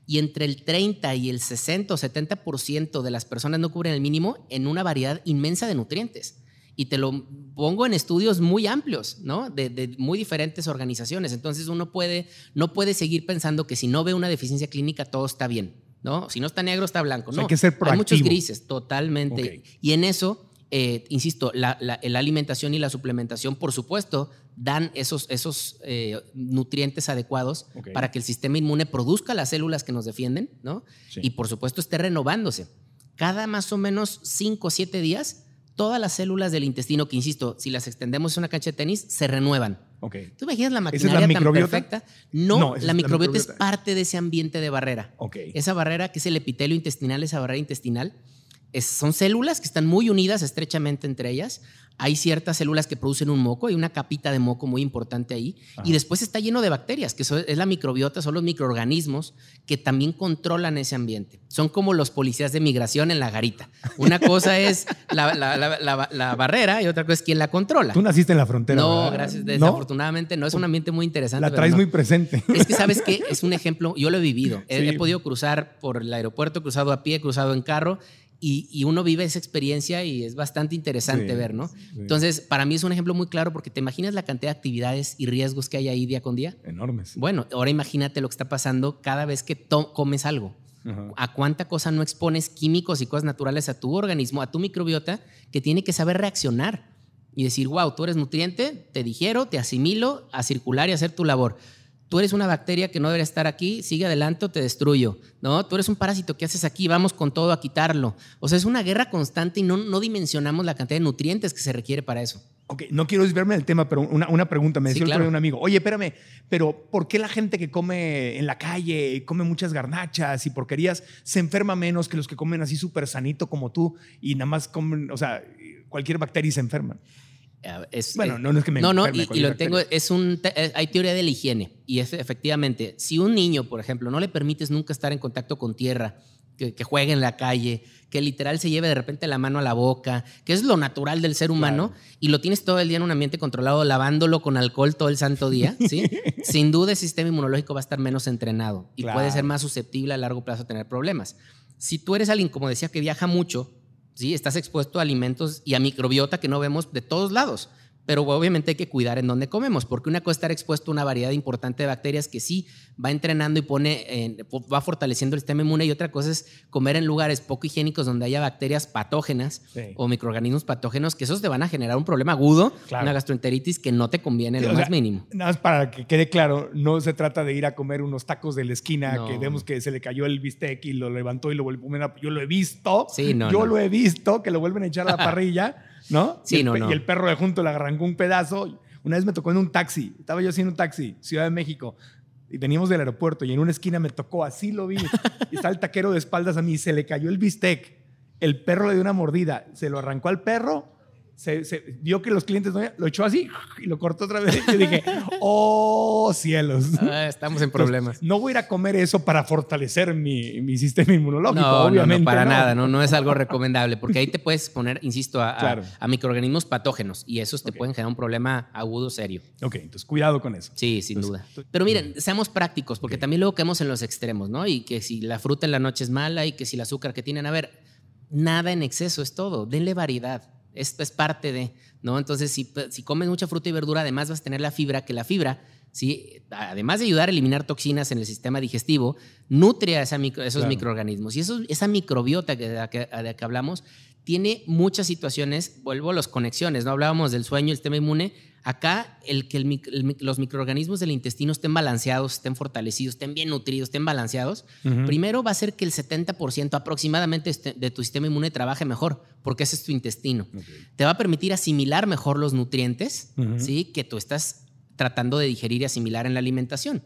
Y entre el 30 y el 60 o 70% de las personas no cubren el mínimo en una variedad inmensa de nutrientes. Y te lo pongo en estudios muy amplios, ¿no? De, de muy diferentes organizaciones. Entonces uno puede, no puede seguir pensando que si no ve una deficiencia clínica todo está bien, ¿no? Si no está negro está blanco. O sea, no, hay que ser hay muchos proactivo. grises, totalmente. Y en eso, eh, insisto, la, la- la alimentación y la suplementación, por supuesto, dan esos, esos eh, nutrientes adecuados para que el sistema inmune produzca las células que nos defienden, ¿no? Sí. Y por supuesto esté renovándose. Cada más o menos 5 o 7 días, todas las células del intestino, que insisto, si las extendemos en una cancha de tenis, se renuevan. Ok. ¿Tú imaginas la ¿Esa es la maquinaria tan perfecta? No, la microbiota es parte de ese ambiente de barrera. Ok. Esa barrera que es el epitelio intestinal, esa barrera intestinal, es- son células que están muy unidas estrechamente entre ellas. Hay ciertas células que producen un moco, hay una capita de moco muy importante ahí. Y después está lleno de bacterias, que son- es la microbiota, son los microorganismos que también controlan ese ambiente. Son como los policías de migración en la garita. Una cosa es la, la- la- la- la barrera y otra cosa es quién la controla. Tú naciste en la frontera. No, ¿verdad? gracias. Desafortunadamente no. es un ambiente muy interesante. La traes no. muy presente. Es que sabes que es un ejemplo, yo lo he vivido. He, Sí. he podido cruzar por el aeropuerto, cruzado a pie, cruzado en carro y, y uno vive esa experiencia y es bastante interesante Sí, ver, ¿no? sí. Entonces, para mí es un ejemplo muy claro porque te imaginas la cantidad de actividades y riesgos que hay ahí día con día. Enormes. Bueno, ahora imagínate lo que está pasando cada vez que comes algo. Ajá. ¿A cuánta cosa no expones químicos y cosas naturales a tu organismo, a tu microbiota, que tiene que saber reaccionar y decir, wow, tú eres nutriente, te digiero, te asimilo, a circular y hacer tu labor. Tú eres una bacteria que no debería estar aquí, sigue adelante o te destruyo. ¿no? Tú eres un parásito, ¿qué haces aquí? Vamos con todo a quitarlo. O sea, es una guerra constante y no, no dimensionamos la cantidad de nutrientes que se requiere para eso. Ok, no quiero desviarme del tema, pero una, una pregunta. Me Sí, decía el otro claro. un amigo, oye, espérame, pero ¿por qué la gente que come en la calle come muchas garnachas y porquerías se enferma menos que los que comen así súper sanito como tú y nada más comen, o sea, cualquier bacteria y se enferman? Es- Bueno, eh, no, no es que me No, no, y, lo tengo, es un, eh, hay teoría de la higiene y es efectivamente, si un niño, por ejemplo, no le permites nunca estar en contacto con tierra, que, que juegue en la calle, que literal se lleve de repente la mano a la boca, que es lo natural del ser humano, y lo tienes todo el día en un ambiente controlado, lavándolo con alcohol todo el santo día, ¿sí? sin duda el sistema inmunológico va a estar menos entrenado y Claro. puede ser más susceptible a largo plazo a tener problemas. Si tú eres alguien, como decía, que viaja mucho, Estás expuesto a alimentos y a microbiota que no vemos de todos lados. Pero obviamente hay que cuidar en dónde comemos, porque una cosa es estar expuesto a una variedad importante de bacterias que sí va entrenando y pone, en- va fortaleciendo el sistema inmune, y otra cosa es comer en lugares poco higiénicos donde haya bacterias patógenas Sí. o microorganismos patógenos, que esos te van a generar un problema agudo, Claro. una gastroenteritis que no te conviene en Sí, lo más sea, mínimo. Nada más para que quede claro, no se trata de ir a comer unos tacos de la esquina No. que vemos que se le cayó el bistec y lo levantó y lo vuelve a Yo lo he visto. Sí, no, Yo no. lo he visto que lo vuelven a echar a la parrilla, ¿no? Sí, y el, no, no. Y el perro de junto le arrancó un pedazo. Una vez me tocó en un taxi. Estaba yo haciendo un taxi, Ciudad de México. Y veníamos del aeropuerto y en una esquina me tocó, así lo vi. Y está el taquero de espaldas a mí, se le cayó el bistec. El perro le dio una mordida, se lo arrancó al perro, se, se- vio que los clientes no, lo echó así y lo cortó otra vez. Yo dije, oh cielos. Ah, estamos en problemas. No voy a ir a comer eso para fortalecer mi, mi sistema inmunológico, No, obviamente. no, para nada, no, no es algo recomendable, porque ahí te puedes poner, insisto, a, a- Claro. a microorganismos patógenos y esos te pueden generar un problema agudo serio. Ok, entonces cuidado con eso. Sí, sin Entonces, duda. Pero miren, seamos prácticos, porque también luego caemos en los extremos, ¿no? Y que si la fruta en la noche es mala y que si el azúcar que tienen, a ver, nada en exceso es todo, denle variedad. Esto es parte de, ¿no? Entonces, si, si comes mucha fruta y verdura, además vas a tener la fibra, que la fibra, ¿sí? además de ayudar a eliminar toxinas en el sistema digestivo, nutre a esa micro- esos Claro. microorganismos. Y eso, esa microbiota que, de, la que, de la que hablamos tiene muchas situaciones, vuelvo a las conexiones, ¿no? Hablábamos del sueño, el sistema inmune. Acá, el que el el los microorganismos del intestino estén balanceados, estén fortalecidos, estén bien nutridos, estén balanceados, primero va a hacer que el 70% aproximadamente este- de tu sistema inmune trabaje mejor, porque ese es tu intestino. Te va a permitir asimilar mejor los nutrientes, Ujú. ¿sí? Que tú estás tratando de digerir y asimilar en la alimentación.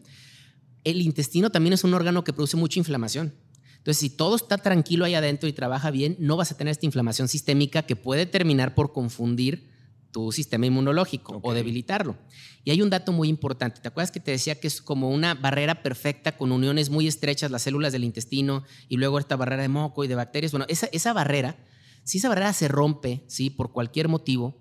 El intestino también es un órgano que produce mucha inflamación. Entonces, si todo está tranquilo ahí adentro y trabaja bien, no vas a tener esta inflamación sistémica que puede terminar por confundir tu sistema inmunológico o debilitarlo. Y hay un dato muy importante. ¿Te acuerdas que te decía que es como una barrera perfecta con uniones muy estrechas, las células del intestino y luego esta barrera de moco y de bacterias? Bueno, esa, esa barrera, si esa barrera se rompe, ¿sí? por cualquier motivo,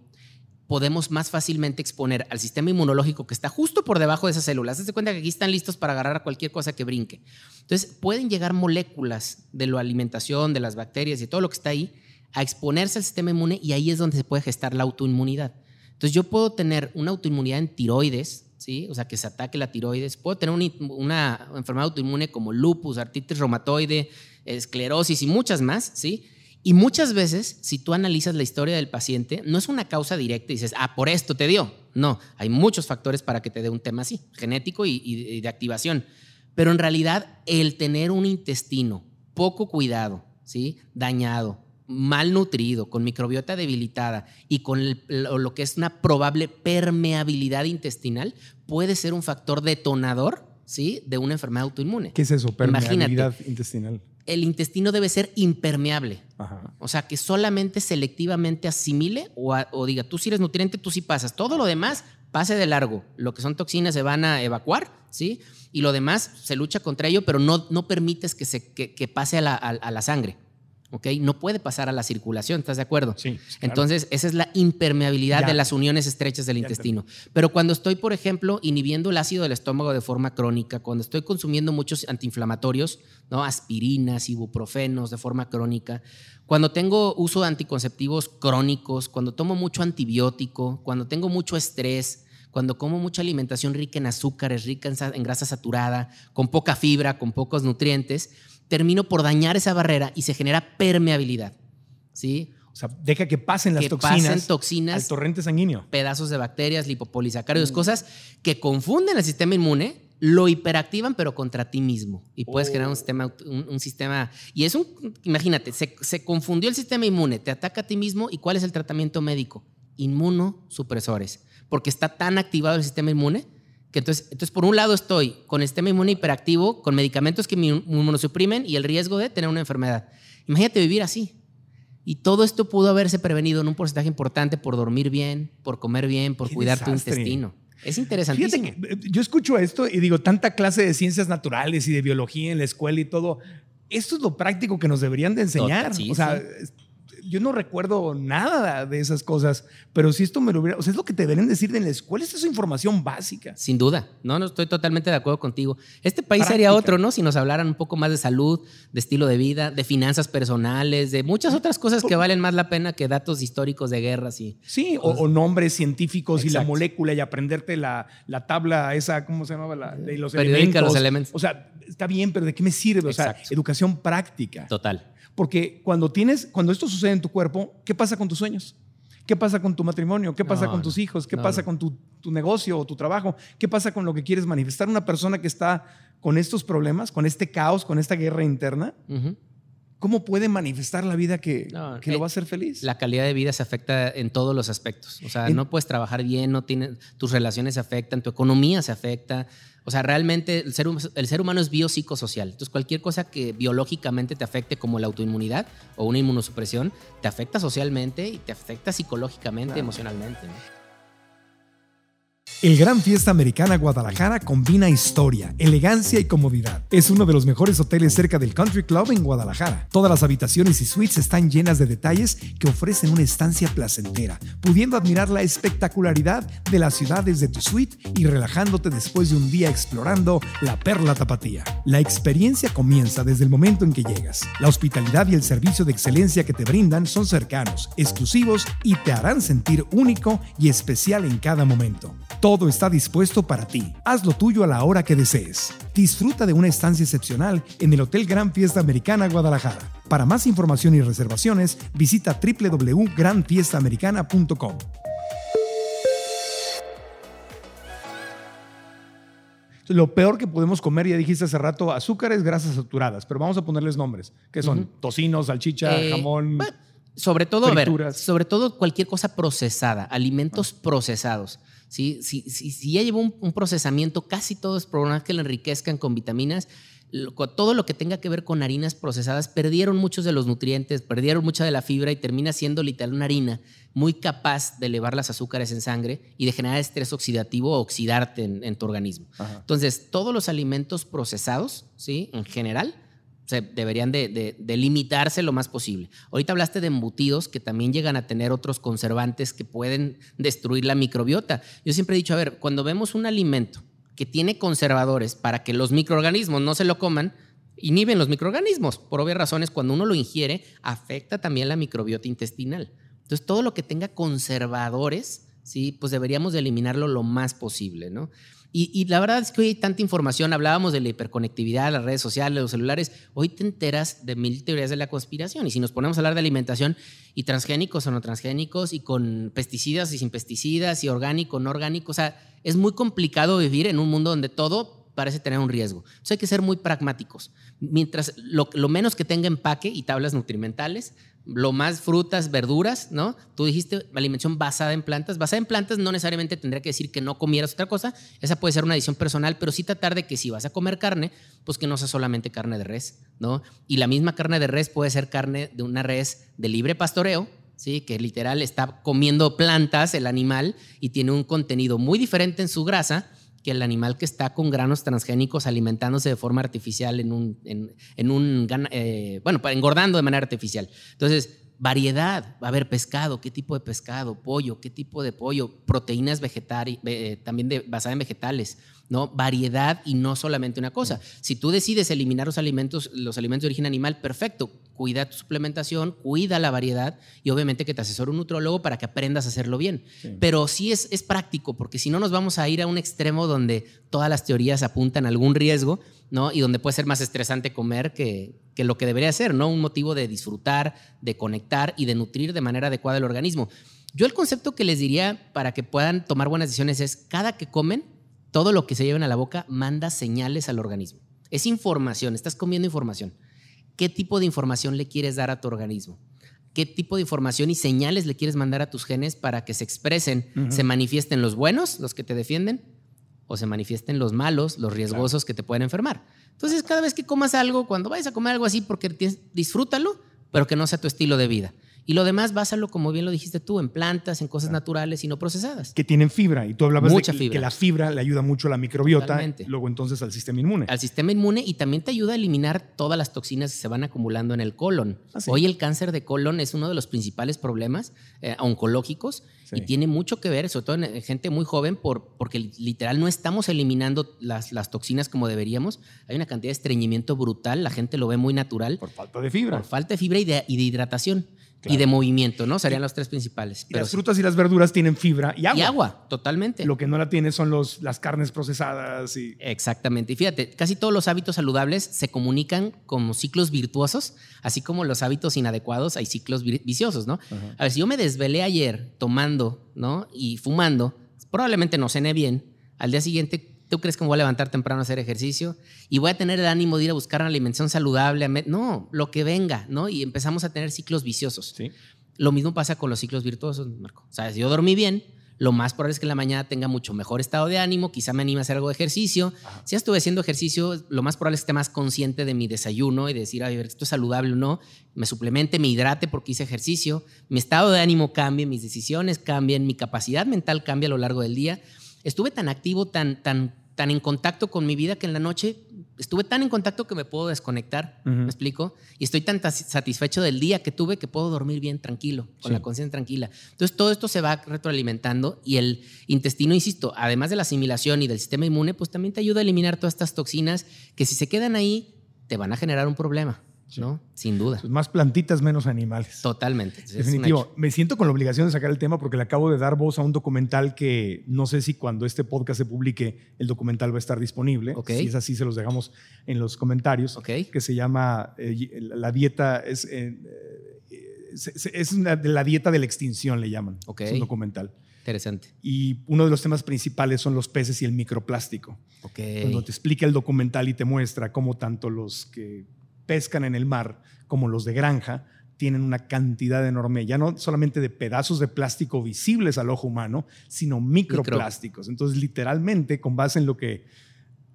podemos más fácilmente exponer al sistema inmunológico que está justo por debajo de esas células. Hazte cuenta que aquí están listos para agarrar a cualquier cosa que brinque. Entonces, pueden llegar moléculas de la alimentación, de las bacterias y todo lo que está ahí a exponerse al sistema inmune y ahí es donde se puede gestar la autoinmunidad. Entonces yo puedo tener una autoinmunidad en tiroides, ¿sí? o sea, que se ataque la tiroides, puedo tener una, enfermedad autoinmune como lupus, artritis reumatoide, esclerosis y muchas más, ¿sí? Y muchas veces, si tú analizas la historia del paciente, no es una causa directa y dices, ah, por esto te dio. No, hay muchos factores para que te dé un tema así, genético y, y de activación. Pero en realidad, el tener un intestino poco cuidado, ¿sí? dañado, malnutrido, con microbiota debilitada y con lo que es una probable permeabilidad intestinal, puede ser un factor detonador ¿sí? de una enfermedad autoinmune. ¿Qué es eso? Permeabilidad intestinal. El intestino debe ser impermeable. O sea, que solamente selectivamente asimile o, o, diga, tú si eres nutriente, tú sí pasas. Todo lo demás pase de largo. Lo que son toxinas se van a evacuar, ¿sí? Y lo demás se lucha contra ello, pero no, no permites que, se, que, pase a la, a la sangre. No puede pasar a la circulación, ¿estás de acuerdo? Sí. Entonces, esa es la impermeabilidad de las uniones estrechas del intestino. Pero cuando estoy, por ejemplo, inhibiendo el ácido del estómago de forma crónica, cuando estoy consumiendo muchos antiinflamatorios, ¿no? aspirinas, ibuprofenos de forma crónica, cuando tengo uso de anticonceptivos crónicos, cuando tomo mucho antibiótico, cuando tengo mucho estrés, cuando como mucha alimentación rica en azúcares, rica en grasa saturada, con poca fibra, con pocos nutrientes, termino por dañar esa barrera y se genera permeabilidad. ¿Sí? O sea, deja que pasen las toxinas, pasen toxinas al torrente sanguíneo. Pedazos de bacterias, lipopolisacáridos, mm. cosas que confunden el sistema inmune, lo hiperactivan, pero contra ti mismo. Y puedes generar un oh. sistema, un, sistema. Y es un. Imagínate, se, se, confundió el sistema inmune, te ataca a ti mismo. ¿Y cuál es el tratamiento médico? Inmunosupresores. Porque está tan activado el sistema inmune entonces, entonces, por un lado estoy con sistema inmune hiperactivo, con medicamentos que me inmunosuprimen y el riesgo de tener una enfermedad. Imagínate vivir así. Y todo esto pudo haberse prevenido en un porcentaje importante por dormir bien, por comer bien, por cuidar tu intestino. Es interesantísimo. Eh, yo escucho esto y digo, tanta clase de ciencias naturales y de biología en la escuela y todo. Esto es lo práctico que nos deberían de enseñar. o sea, yo no recuerdo nada de esas cosas, pero si esto me lo hubiera, o sea, es lo que te deberían decir en la escuela, es información básica. Sin duda, no, no estoy totalmente de acuerdo contigo. Este país sería otro, ¿no? Si nos hablaran un poco más de salud, de estilo de vida, de finanzas personales, de muchas otras cosas que valen más la pena que datos históricos de guerras y... Sí, o, nombres científicos y la molécula y aprenderte la, la, tabla esa, ¿cómo se llamaba? La, de los elementos. los elementos. O sea, está bien, pero ¿de qué me sirve? O sea, educación práctica. Total. Porque cuando tienes, cuando esto sucede en tu cuerpo, ¿qué pasa con tus sueños? ¿Qué pasa con tu matrimonio? ¿Qué pasa con tus hijos? ¿Qué pasa con tu, negocio o tu trabajo? ¿Qué pasa con lo que quieres manifestar? Una persona que está con estos problemas, con este caos, con esta guerra interna, ¿cómo puede manifestar la vida que, lo eh, va a hacer feliz? La calidad de vida se afecta en todos los aspectos. O sea, no puedes trabajar bien, no tienes, tus relaciones se afectan, tu economía se afecta. O sea, realmente el ser, el ser humano es biopsicosocial. Entonces, cualquier cosa que biológicamente te afecte, como la autoinmunidad o una inmunosupresión, te afecta socialmente y te afecta psicológicamente, emocionalmente. El Gran Fiesta Americana Guadalajara combina historia, elegancia y comodidad. Es uno de los mejores hoteles cerca del Country Club en Guadalajara. Todas las habitaciones y suites están llenas de detalles que ofrecen una estancia placentera, pudiendo admirar la espectacularidad de la ciudad desde tu suite y relajándote después de un día explorando la Perla Tapatía. La experiencia comienza desde el momento en que llegas. La hospitalidad y el servicio de excelencia que te brindan son cercanos, exclusivos y te harán sentir único y especial en cada momento. Está dispuesto para ti. Haz lo tuyo a la hora que desees. Disfruta de una estancia excepcional en el Hotel Gran Fiesta Americana Guadalajara. Para más información y reservaciones, visita www.granfiestaamericana.com. Lo peor que podemos comer, ya dijiste hace rato, azúcares, grasas saturadas, pero vamos a ponerles nombres, que son tocino, salchicha, eh, jamón. sobre todo, a ver, sobre todo cualquier cosa procesada, alimentos procesados. Si, si, ya lleva un, procesamiento, casi todo es problemas que le enriquezcan con vitaminas, todo lo que tenga que ver con harinas procesadas perdieron muchos de los nutrientes, perdieron mucha de la fibra y termina siendo literal una harina muy capaz de elevar las azúcares en sangre y de generar estrés oxidativo o oxidarte en, tu organismo. Entonces, todos los alimentos procesados, ¿sí? En general, se deberían de, limitarse lo más posible. Ahorita hablaste de embutidos que también llegan a tener otros conservantes que pueden destruir la microbiota. Yo siempre he dicho, a ver, cuando vemos un alimento que tiene conservadores para que los microorganismos no se lo coman, inhiben los microorganismos. Por obvias razones, cuando uno lo ingiere, afecta también la microbiota intestinal. Entonces, todo lo que tenga conservadores, sí, pues deberíamos de eliminarlo lo más posible, ¿no? Y, la verdad es que hoy hay tanta información, hablábamos de la hiperconectividad, las redes sociales, los celulares, hoy te enteras de mil teorías de la conspiración y si nos ponemos a hablar de alimentación y transgénicos o no transgénicos y con pesticidas y sin pesticidas y orgánico, no orgánico, o sea, es muy complicado vivir en un mundo donde todo parece tener un riesgo. Hay que ser muy pragmáticos. Mientras lo, lo menos que tenga empaque y tablas nutrimentales, lo más frutas, verduras, ¿no? Tú dijiste alimentación basada en plantas. Basada en plantas no necesariamente tendría que decir que no comieras otra cosa. Esa puede ser una decisión personal, pero sí tratar de que si vas a comer carne, pues que no sea solamente carne de res, ¿no? Y la misma carne de res puede ser carne de una res de libre pastoreo, ¿sí? Que literal está comiendo plantas el animal y tiene un contenido muy diferente en su grasa que el animal que está con granos transgénicos alimentándose de forma artificial en un, en, un eh, bueno, engordando de manera artificial. Entonces, variedad, va a haber pescado, qué tipo de pescado, pollo, qué tipo de pollo, proteínas vegetales, eh, también de, basadas en vegetales, ¿no? Variedad y no solamente una cosa. Si tú decides eliminar los alimentos, los alimentos de origen animal, perfecto, cuida tu suplementación, cuida la variedad y obviamente que te asesore un nutrólogo para que aprendas a hacerlo bien. Pero sí es, es práctico, porque si no nos vamos a ir a un extremo donde todas las teorías apuntan a algún riesgo, ¿no? Y donde puede ser más estresante comer que, que lo que debería ser, ¿no? Un motivo de disfrutar, de conectar y de nutrir de manera adecuada el organismo. Yo el concepto que les diría para que puedan tomar buenas decisiones es cada que comen, todo lo que se lleven a la boca manda señales al organismo. Es información, estás comiendo información. ¿Qué tipo de información le quieres dar a tu organismo? ¿Qué tipo de información y señales le quieres mandar a tus genes para que se expresen, se manifiesten los buenos, los que te defienden, o se manifiesten los malos, los riesgosos que te pueden enfermar? Entonces, cada vez que comas algo, cuando vayas a comer algo así, porque disfrútalo, pero que no sea tu estilo de vida. Y lo demás, básalo, como bien lo dijiste tú, en plantas, en cosas naturales y no procesadas. Que tienen fibra. Y tú hablabas de que, la fibra le ayuda mucho a la microbiota, luego entonces al sistema inmune. Al sistema inmune y también te ayuda a eliminar todas las toxinas que se van acumulando en el colon. Ah, Hoy el cáncer de colon es uno de los principales problemas eh, oncológicos y tiene mucho que ver, sobre todo en gente muy joven, por, porque literal no estamos eliminando las, las toxinas como deberíamos. Hay una cantidad de estreñimiento brutal, la gente lo ve muy natural. Por falta de fibra. Por falta de fibra y de, y de hidratación. Y de movimiento, ¿no? Serían los tres principales. las frutas y las verduras tienen fibra y agua. Y agua, totalmente. Lo que no la tiene son los, las carnes procesadas. Y... Exactamente. Y fíjate, casi todos los hábitos saludables se comunican como ciclos virtuosos, así como los hábitos inadecuados hay ciclos viciosos, ¿no? A ver, si yo me desvelé ayer tomando, ¿no? Y fumando, probablemente no cené bien. Al día siguiente ¿Tú crees que me voy a levantar temprano a hacer ejercicio? Y voy a tener el ánimo de ir a buscar una alimentación saludable. No, lo que venga, ¿no? Y empezamos a tener ciclos viciosos. Sí. Lo mismo pasa con los ciclos virtuosos, Marco. O sea, si yo dormí bien, lo más probable es que en la mañana tenga mucho mejor estado de ánimo, quizá me anime a hacer algo de ejercicio. Si ya estuve haciendo ejercicio, lo más probable es que esté más consciente de mi desayuno y decir, a ver, esto es saludable o no, me suplemente, me hidrate porque hice ejercicio, mi estado de ánimo cambie, mis decisiones cambien, mi capacidad mental cambia a lo largo del día. Estuve tan activo, tan, tan tan en contacto con mi vida que en la noche estuve tan en contacto que me puedo desconectar, ¿me explico? Y estoy tan satisfecho del día que tuve que puedo dormir bien tranquilo, con la conciencia tranquila. Entonces todo esto se va retroalimentando y el intestino, insisto, además de la asimilación y del sistema inmune, pues también te ayuda a eliminar todas estas toxinas que si se quedan ahí te van a generar un problema. ¿No? Sin duda. Más plantitas, menos animales. Totalmente. Definitivo. Me siento con la obligación de sacar el tema porque le acabo de dar voz a un documental que no sé si cuando este podcast se publique el documental va a estar disponible. Si es así, se los dejamos en los comentarios. Que se llama eh, La dieta es... Eh, es la dieta de la extinción, le llaman. Es un documental. Interesante. Y uno de los temas principales son los peces y el microplástico. Cuando te explica el documental y te muestra cómo tanto los que pescan en el mar, como los de granja, tienen una cantidad enorme, ya no solamente de pedazos de plástico visibles al ojo humano, sino microplásticos. Entonces, literalmente, con base en lo que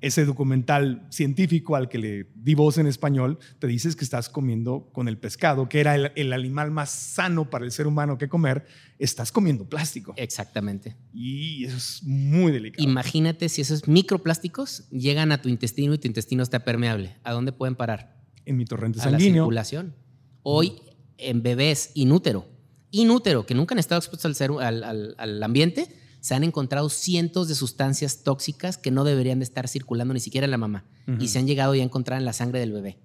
ese documental científico al que le di voz en español, te dices que estás comiendo con el pescado, que era el, el, animal más sano para el ser humano que comer, estás comiendo plástico. Exactamente. Y eso es muy delicado. Imagínate si esos microplásticos llegan a tu intestino y tu intestino está permeable. ¿A dónde pueden parar? En mi torrente a sanguíneo. la circulación. Hoy, en bebés inútero, inútero, que nunca han estado expuestos al, ser, al, al, al ambiente, se han encontrado cientos de sustancias tóxicas que no deberían de estar circulando ni siquiera en la mamá uh -huh. y se han llegado ya a encontrar en la sangre del bebé.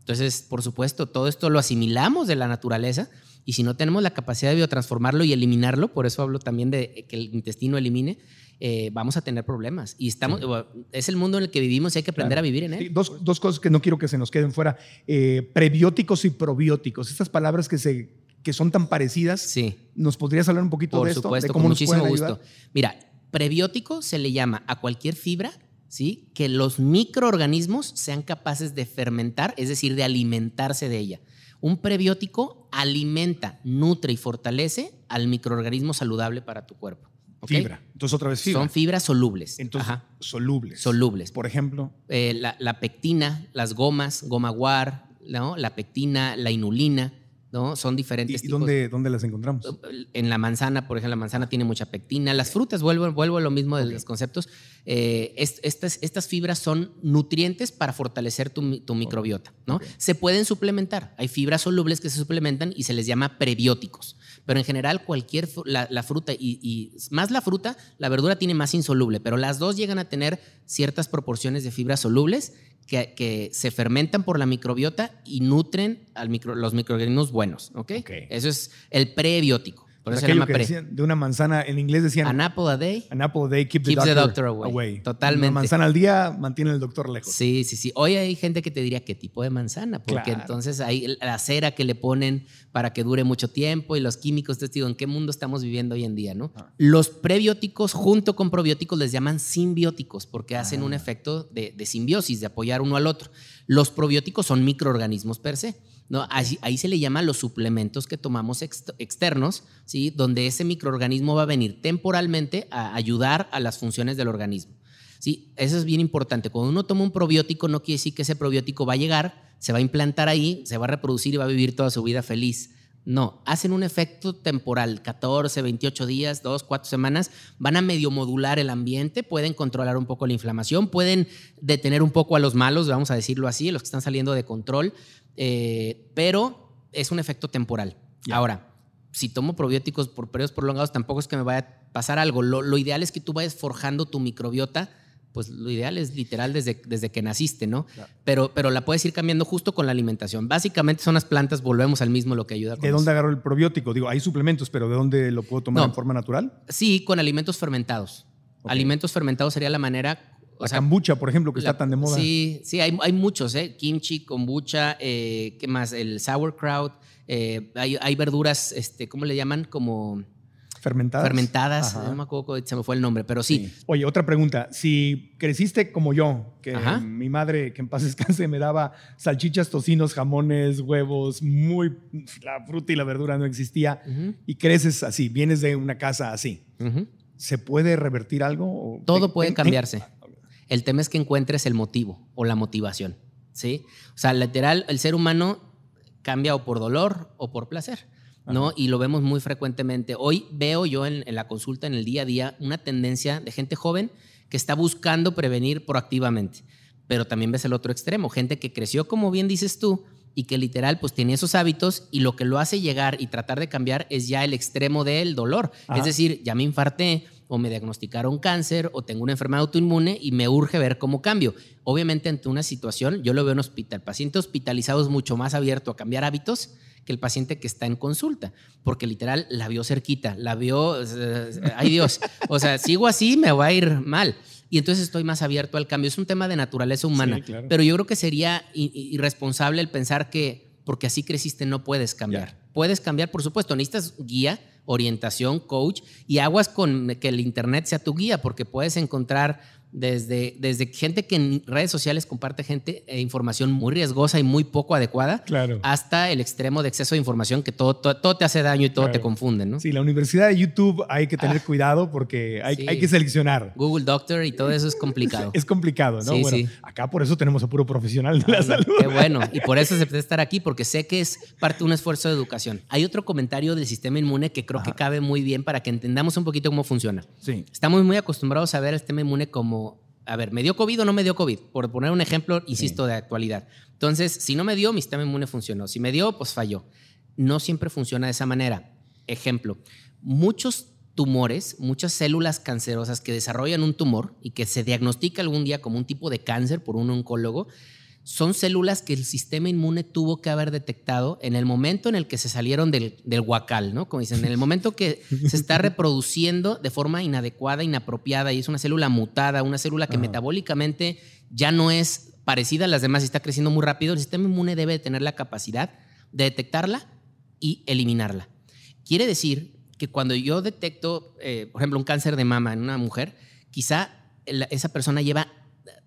Entonces, por supuesto, todo esto lo asimilamos de la naturaleza y si no tenemos la capacidad de biotransformarlo y eliminarlo, por eso hablo también de que el intestino elimine, eh, vamos a tener problemas. Y estamos, sí. es el mundo en el que vivimos y hay que aprender claro. a vivir en él. Sí, dos, dos, cosas que no quiero que se nos queden fuera. Eh, prebióticos y probióticos, estas palabras que se que son tan parecidas. Sí. ¿Nos podrías hablar un poquito Por de esto? supuesto, de cómo con nos muchísimo gusto. Mira, prebiótico se le llama a cualquier fibra, ¿sí? Que los microorganismos sean capaces de fermentar, es decir, de alimentarse de ella. Un prebiótico alimenta, nutre y fortalece al microorganismo saludable para tu cuerpo. ¿Okay? Fibra. Entonces, otra vez fibra. Son fibras solubles. Entonces, Ajá. solubles. Solubles. Por ejemplo. Eh, la, la, pectina, las gomas, goma guar, ¿no? la pectina, la inulina. ¿no? Son diferentes ¿Y, tipos. dónde, dónde las encontramos? En la manzana, por ejemplo, la manzana tiene mucha pectina. Las frutas, vuelvo, vuelvo a lo mismo de los conceptos. Eh, es, estas, estas fibras son nutrientes para fortalecer tu, tu microbiota. ¿no? Okay. Se pueden suplementar. Hay fibras solubles que se suplementan y se les llama prebióticos. Pero en general, cualquier la, la fruta y, y, más la fruta, la verdura tiene más insoluble, pero las dos llegan a tener ciertas proporciones de fibras solubles que, que, se fermentan por la microbiota y nutren a micro, los microorganismos buenos. ¿okay? Okay. Eso es el prebiótico. Por eso se llama que pre. decían de una manzana, en inglés decían. An apple a day. An apple a day keep the, keeps doctor, the doctor away. away. Totalmente. Una manzana al día mantiene al doctor lejos. Sí, sí, sí. Hoy hay gente que te diría qué tipo de manzana, porque Claro. entonces hay la cera que le ponen para que dure mucho tiempo y los químicos. Entonces digo, ¿en qué mundo estamos viviendo hoy en día, no? Ah. Los prebióticos junto con probióticos les llaman simbióticos porque hacen Ah. un efecto de, de simbiosis, de apoyar uno al otro. Los probióticos son microorganismos per se. Ahí, se le llama los suplementos que tomamos ex, externos, ¿sí? donde ese microorganismo va a venir temporalmente a ayudar a las funciones del organismo. ¿sí? Eso es bien importante. Cuando uno toma un probiótico, no quiere decir que ese probiótico va a llegar, se va a implantar ahí, se va a reproducir y va a vivir toda su vida feliz. No, hacen un efecto temporal, 14, 28 días, 2, 4 semanas, van a medio modular el ambiente, pueden controlar un poco la inflamación, pueden detener un poco a los malos, vamos a decirlo así, los que están saliendo de control, eh, pero es un efecto temporal. Ahora, si tomo probióticos por periodos prolongados, tampoco es que me vaya a pasar algo. Lo, lo ideal es que tú vayas forjando tu microbiota pues lo ideal es literal desde, desde que naciste, ¿no? Claro. Pero, pero la puedes ir cambiando justo con la alimentación. Básicamente son las plantas, volvemos al mismo lo que ayuda con ¿De eso. dónde agarro el probiótico? Digo, hay suplementos, pero ¿de dónde lo puedo tomar No. en forma natural? Sí, con alimentos fermentados. Alimentos fermentados sería la manera... o La sea, kombucha, por ejemplo, que la- está tan de moda. Sí, sí, hay, hay muchos, ¿eh? Kimchi, kombucha, eh, ¿qué más? El sauerkraut. eh, hay, hay verduras, este, ¿cómo le llaman? Como Fermentadas. fermentadas. Ajá. No me acuerdo, cómo se me fue el nombre, pero sí. Oye, otra pregunta. Si creciste como yo, que Ajá. mi madre, que en paz descanse, me daba salchichas, tocinos, jamones, huevos, muy. La fruta y la verdura no existía. Y creces así, vienes de una casa así. ¿Se puede revertir algo? Todo puede cambiarse. El tema es que encuentres el motivo o la motivación, ¿sí? O sea, literal, el ser humano cambia o por dolor o por placer, ¿no? Y lo vemos muy frecuentemente. Hoy veo yo en, en la consulta, en el día a día, una tendencia de gente joven que está buscando prevenir proactivamente. Pero también ves el otro extremo, gente que creció, como bien dices tú, y que literal pues tiene esos hábitos y lo que lo hace llegar y tratar de cambiar es ya el extremo del dolor. Ajá. Es decir, ya me infarté o me diagnosticaron cáncer o tengo una enfermedad autoinmune y me urge ver cómo cambio. Obviamente ante una situación, yo lo veo en hospital, el paciente hospitalizado es mucho más abierto a cambiar hábitos que el paciente que está en consulta, porque literal la vio cerquita, la vio, ay Dios, o sea, sigo así, me va a ir mal. Y entonces estoy más abierto al cambio. Es un tema de naturaleza humana. Sí, claro. Pero yo creo que sería irresponsable el pensar que porque así creciste no puedes cambiar. Puedes cambiar, por supuesto. Necesitas guía, orientación, coach y aguas con que el Internet sea tu guía porque puedes encontrar desde, desde gente que en redes sociales comparte gente eh, información muy riesgosa y muy poco adecuada, Claro. hasta el extremo de exceso de información que todo, todo, todo te hace daño y todo Claro. te confunde, ¿no? Sí, la universidad de YouTube hay que tener cuidado porque hay, Ah. Sí. hay que seleccionar. Google Doctor y todo eso es complicado. Es complicado, ¿no? Sí, bueno, sí. acá por eso tenemos a puro profesional de la Anda, salud. Qué bueno. Y por eso acepté estar aquí, porque sé que es parte de un esfuerzo de educación. Hay otro comentario del sistema inmune que creo que cabe muy bien para que entendamos un poquito cómo funciona. Sí. Estamos muy acostumbrados a ver el sistema inmune como, a ver, ¿me dio COVID o no me dio COVID? Por poner un ejemplo, insisto, de actualidad. Entonces, si no me dio, mi sistema inmune funcionó. Si me dio, pues falló. No siempre funciona de esa manera. Ejemplo, muchos tumores, muchas células cancerosas que desarrollan un tumor y que se diagnostica algún día como un tipo de cáncer por un oncólogo, son células que el sistema inmune tuvo que haber detectado en el momento en el que se salieron del, del huacal, ¿no? Como dicen, en el momento que se está reproduciendo de forma inadecuada, inapropiada, y es una célula mutada, una célula que Ajá. metabólicamente ya no es parecida a las demás y está creciendo muy rápido, el sistema inmune debe tener la capacidad de detectarla y eliminarla. Quiere decir que cuando yo detecto, eh, por ejemplo, un cáncer de mama en una mujer, quizá esa persona lleva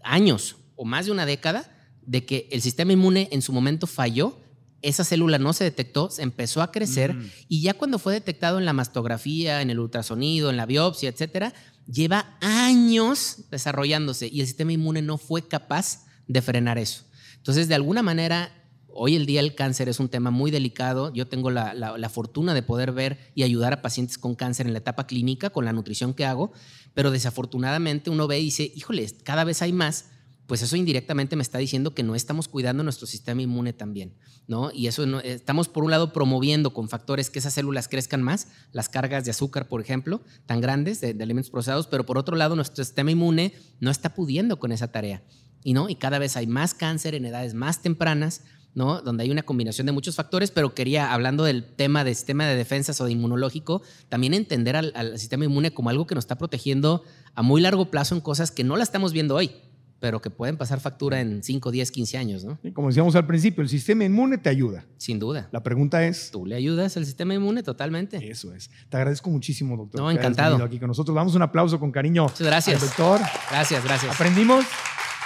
años o más de una década de que el sistema inmune en su momento falló, esa célula no se detectó, se empezó a crecer Mm. y ya cuando fue detectado en la mastografía, en el ultrasonido, en la biopsia, etcétera, lleva años desarrollándose y el sistema inmune no fue capaz de frenar eso. Entonces, de alguna manera, hoy el día el cáncer es un tema muy delicado. Yo tengo la, la- la fortuna de poder ver y ayudar a pacientes con cáncer en la etapa clínica con la nutrición que hago, pero desafortunadamente uno ve y dice, híjole, cada vez hay más. Pues eso indirectamente me está diciendo que no estamos cuidando nuestro sistema inmune también, ¿no? Y eso no- estamos por un lado promoviendo con factores que esas células crezcan más, las cargas de azúcar, por ejemplo, tan grandes de, alimentos procesados, pero por otro lado nuestro sistema inmune no está pudiendo con esa tarea. Y no, y cada vez hay más cáncer en edades más tempranas, ¿no? Donde hay una combinación de muchos factores, pero quería, hablando del tema de sistema de defensas o de inmunológico, también entender al sistema inmune como algo que nos está protegiendo a muy largo plazo en cosas que no la estamos viendo hoy, pero que pueden pasar factura en 5, 10, 15 años, ¿no? Y Como decíamos al principio, el sistema inmune te ayuda. Sin duda. La pregunta es, Tú le ayudas al sistema inmune totalmente. eso es. Te agradezco muchísimo, doctor. No, encantado. aquí con nosotros. Damos un aplauso con cariño Muchas gracias. al doctor. Gracias, gracias. ¿Aprendimos?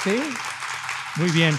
Sí. Muy bien.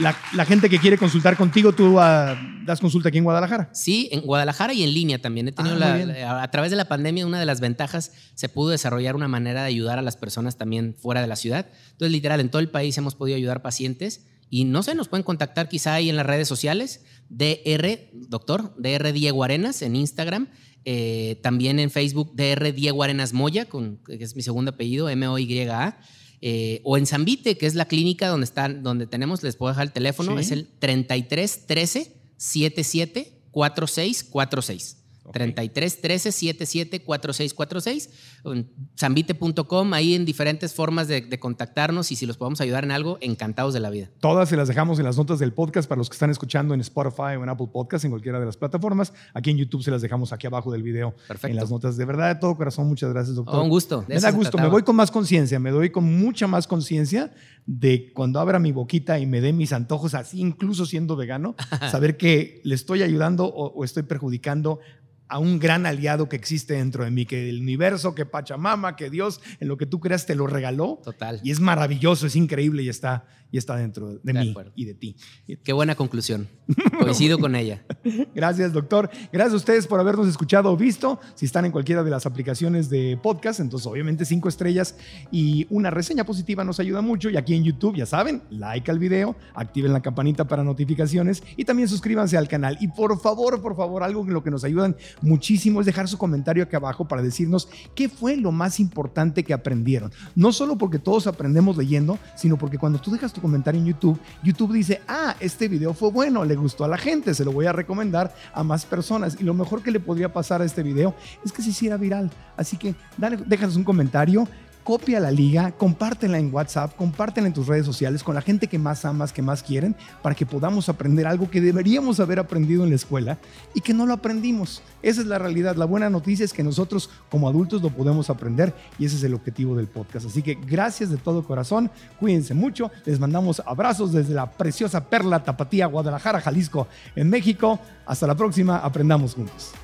La, la gente que quiere consultar contigo, tú ah, das consulta aquí en Guadalajara. Sí, en Guadalajara y en línea también. He tenido Ah, la- a través de la pandemia, una de las ventajas, se pudo desarrollar una manera de ayudar a las personas también fuera de la ciudad. Entonces, literal, en todo el país hemos podido ayudar pacientes y no sé, nos pueden contactar quizá ahí en las redes sociales, DR, doctor, DR Diego Arenas en Instagram. eh, también en Facebook, DR Diego Arenas Moya, con, que es mi segundo apellido, M-O-Y-A. Eh, o en Zambite, que es la clínica donde, están, donde tenemos, les puedo dejar el teléfono, Sí. es el 33 13 77 46 46. Ok. 33 13 77 46 46. En Zambite.com, ahí en diferentes formas de, de contactarnos y si los podemos ayudar en algo, encantados de la vida. Todas se las dejamos en las notas del podcast para los que están escuchando en Spotify o en Apple Podcast, en cualquiera de las plataformas. Aquí en YouTube se las dejamos aquí abajo del video Perfecto. en las notas. De verdad, de todo corazón, muchas gracias, doctor. Oh, un gusto. De Me da gusto, me voy con más conciencia, me doy con mucha más conciencia de cuando abra mi boquita y me dé mis antojos, así incluso siendo vegano, saber que le estoy ayudando o, o estoy perjudicando a un gran aliado que existe dentro de mí, que el universo, que Pachamama, que Dios, en lo que tú creas, te lo regaló. Total. Y es maravilloso, es increíble y está, y está dentro de, De mí acuerdo. y de ti. Qué buena conclusión. Coincido con ella. Gracias, doctor. Gracias a ustedes por habernos escuchado o visto. Si están en cualquiera de las aplicaciones de podcast, entonces obviamente cinco estrellas y una reseña positiva nos ayuda mucho. Y aquí en YouTube, ya saben, like al video, activen la campanita para notificaciones y también suscríbanse al canal. Y por favor, por favor, algo en lo que nos ayudan muchísimo es dejar su comentario aquí abajo para decirnos qué fue lo más importante que aprendieron. No solo porque todos aprendemos leyendo, sino porque cuando tú dejas tu comentario en YouTube, YouTube dice, ah, este video fue bueno, le gustó a la gente, se lo voy a recomendar a más personas. Y lo mejor que le podría pasar a este video es que se hiciera viral. Así que dale, déjanos un comentario. Copia la liga, compártela en WhatsApp, compártela en tus redes sociales con la gente que más amas, que más quieren, para que podamos aprender algo que deberíamos haber aprendido en la escuela y que no lo aprendimos. Esa es la realidad. La buena noticia es que nosotros como adultos lo podemos aprender y ese es el objetivo del podcast. Así que gracias de todo corazón, cuídense mucho, les mandamos abrazos desde la preciosa Perla Tapatía, Guadalajara, Jalisco, en México. Hasta la próxima, aprendamos juntos.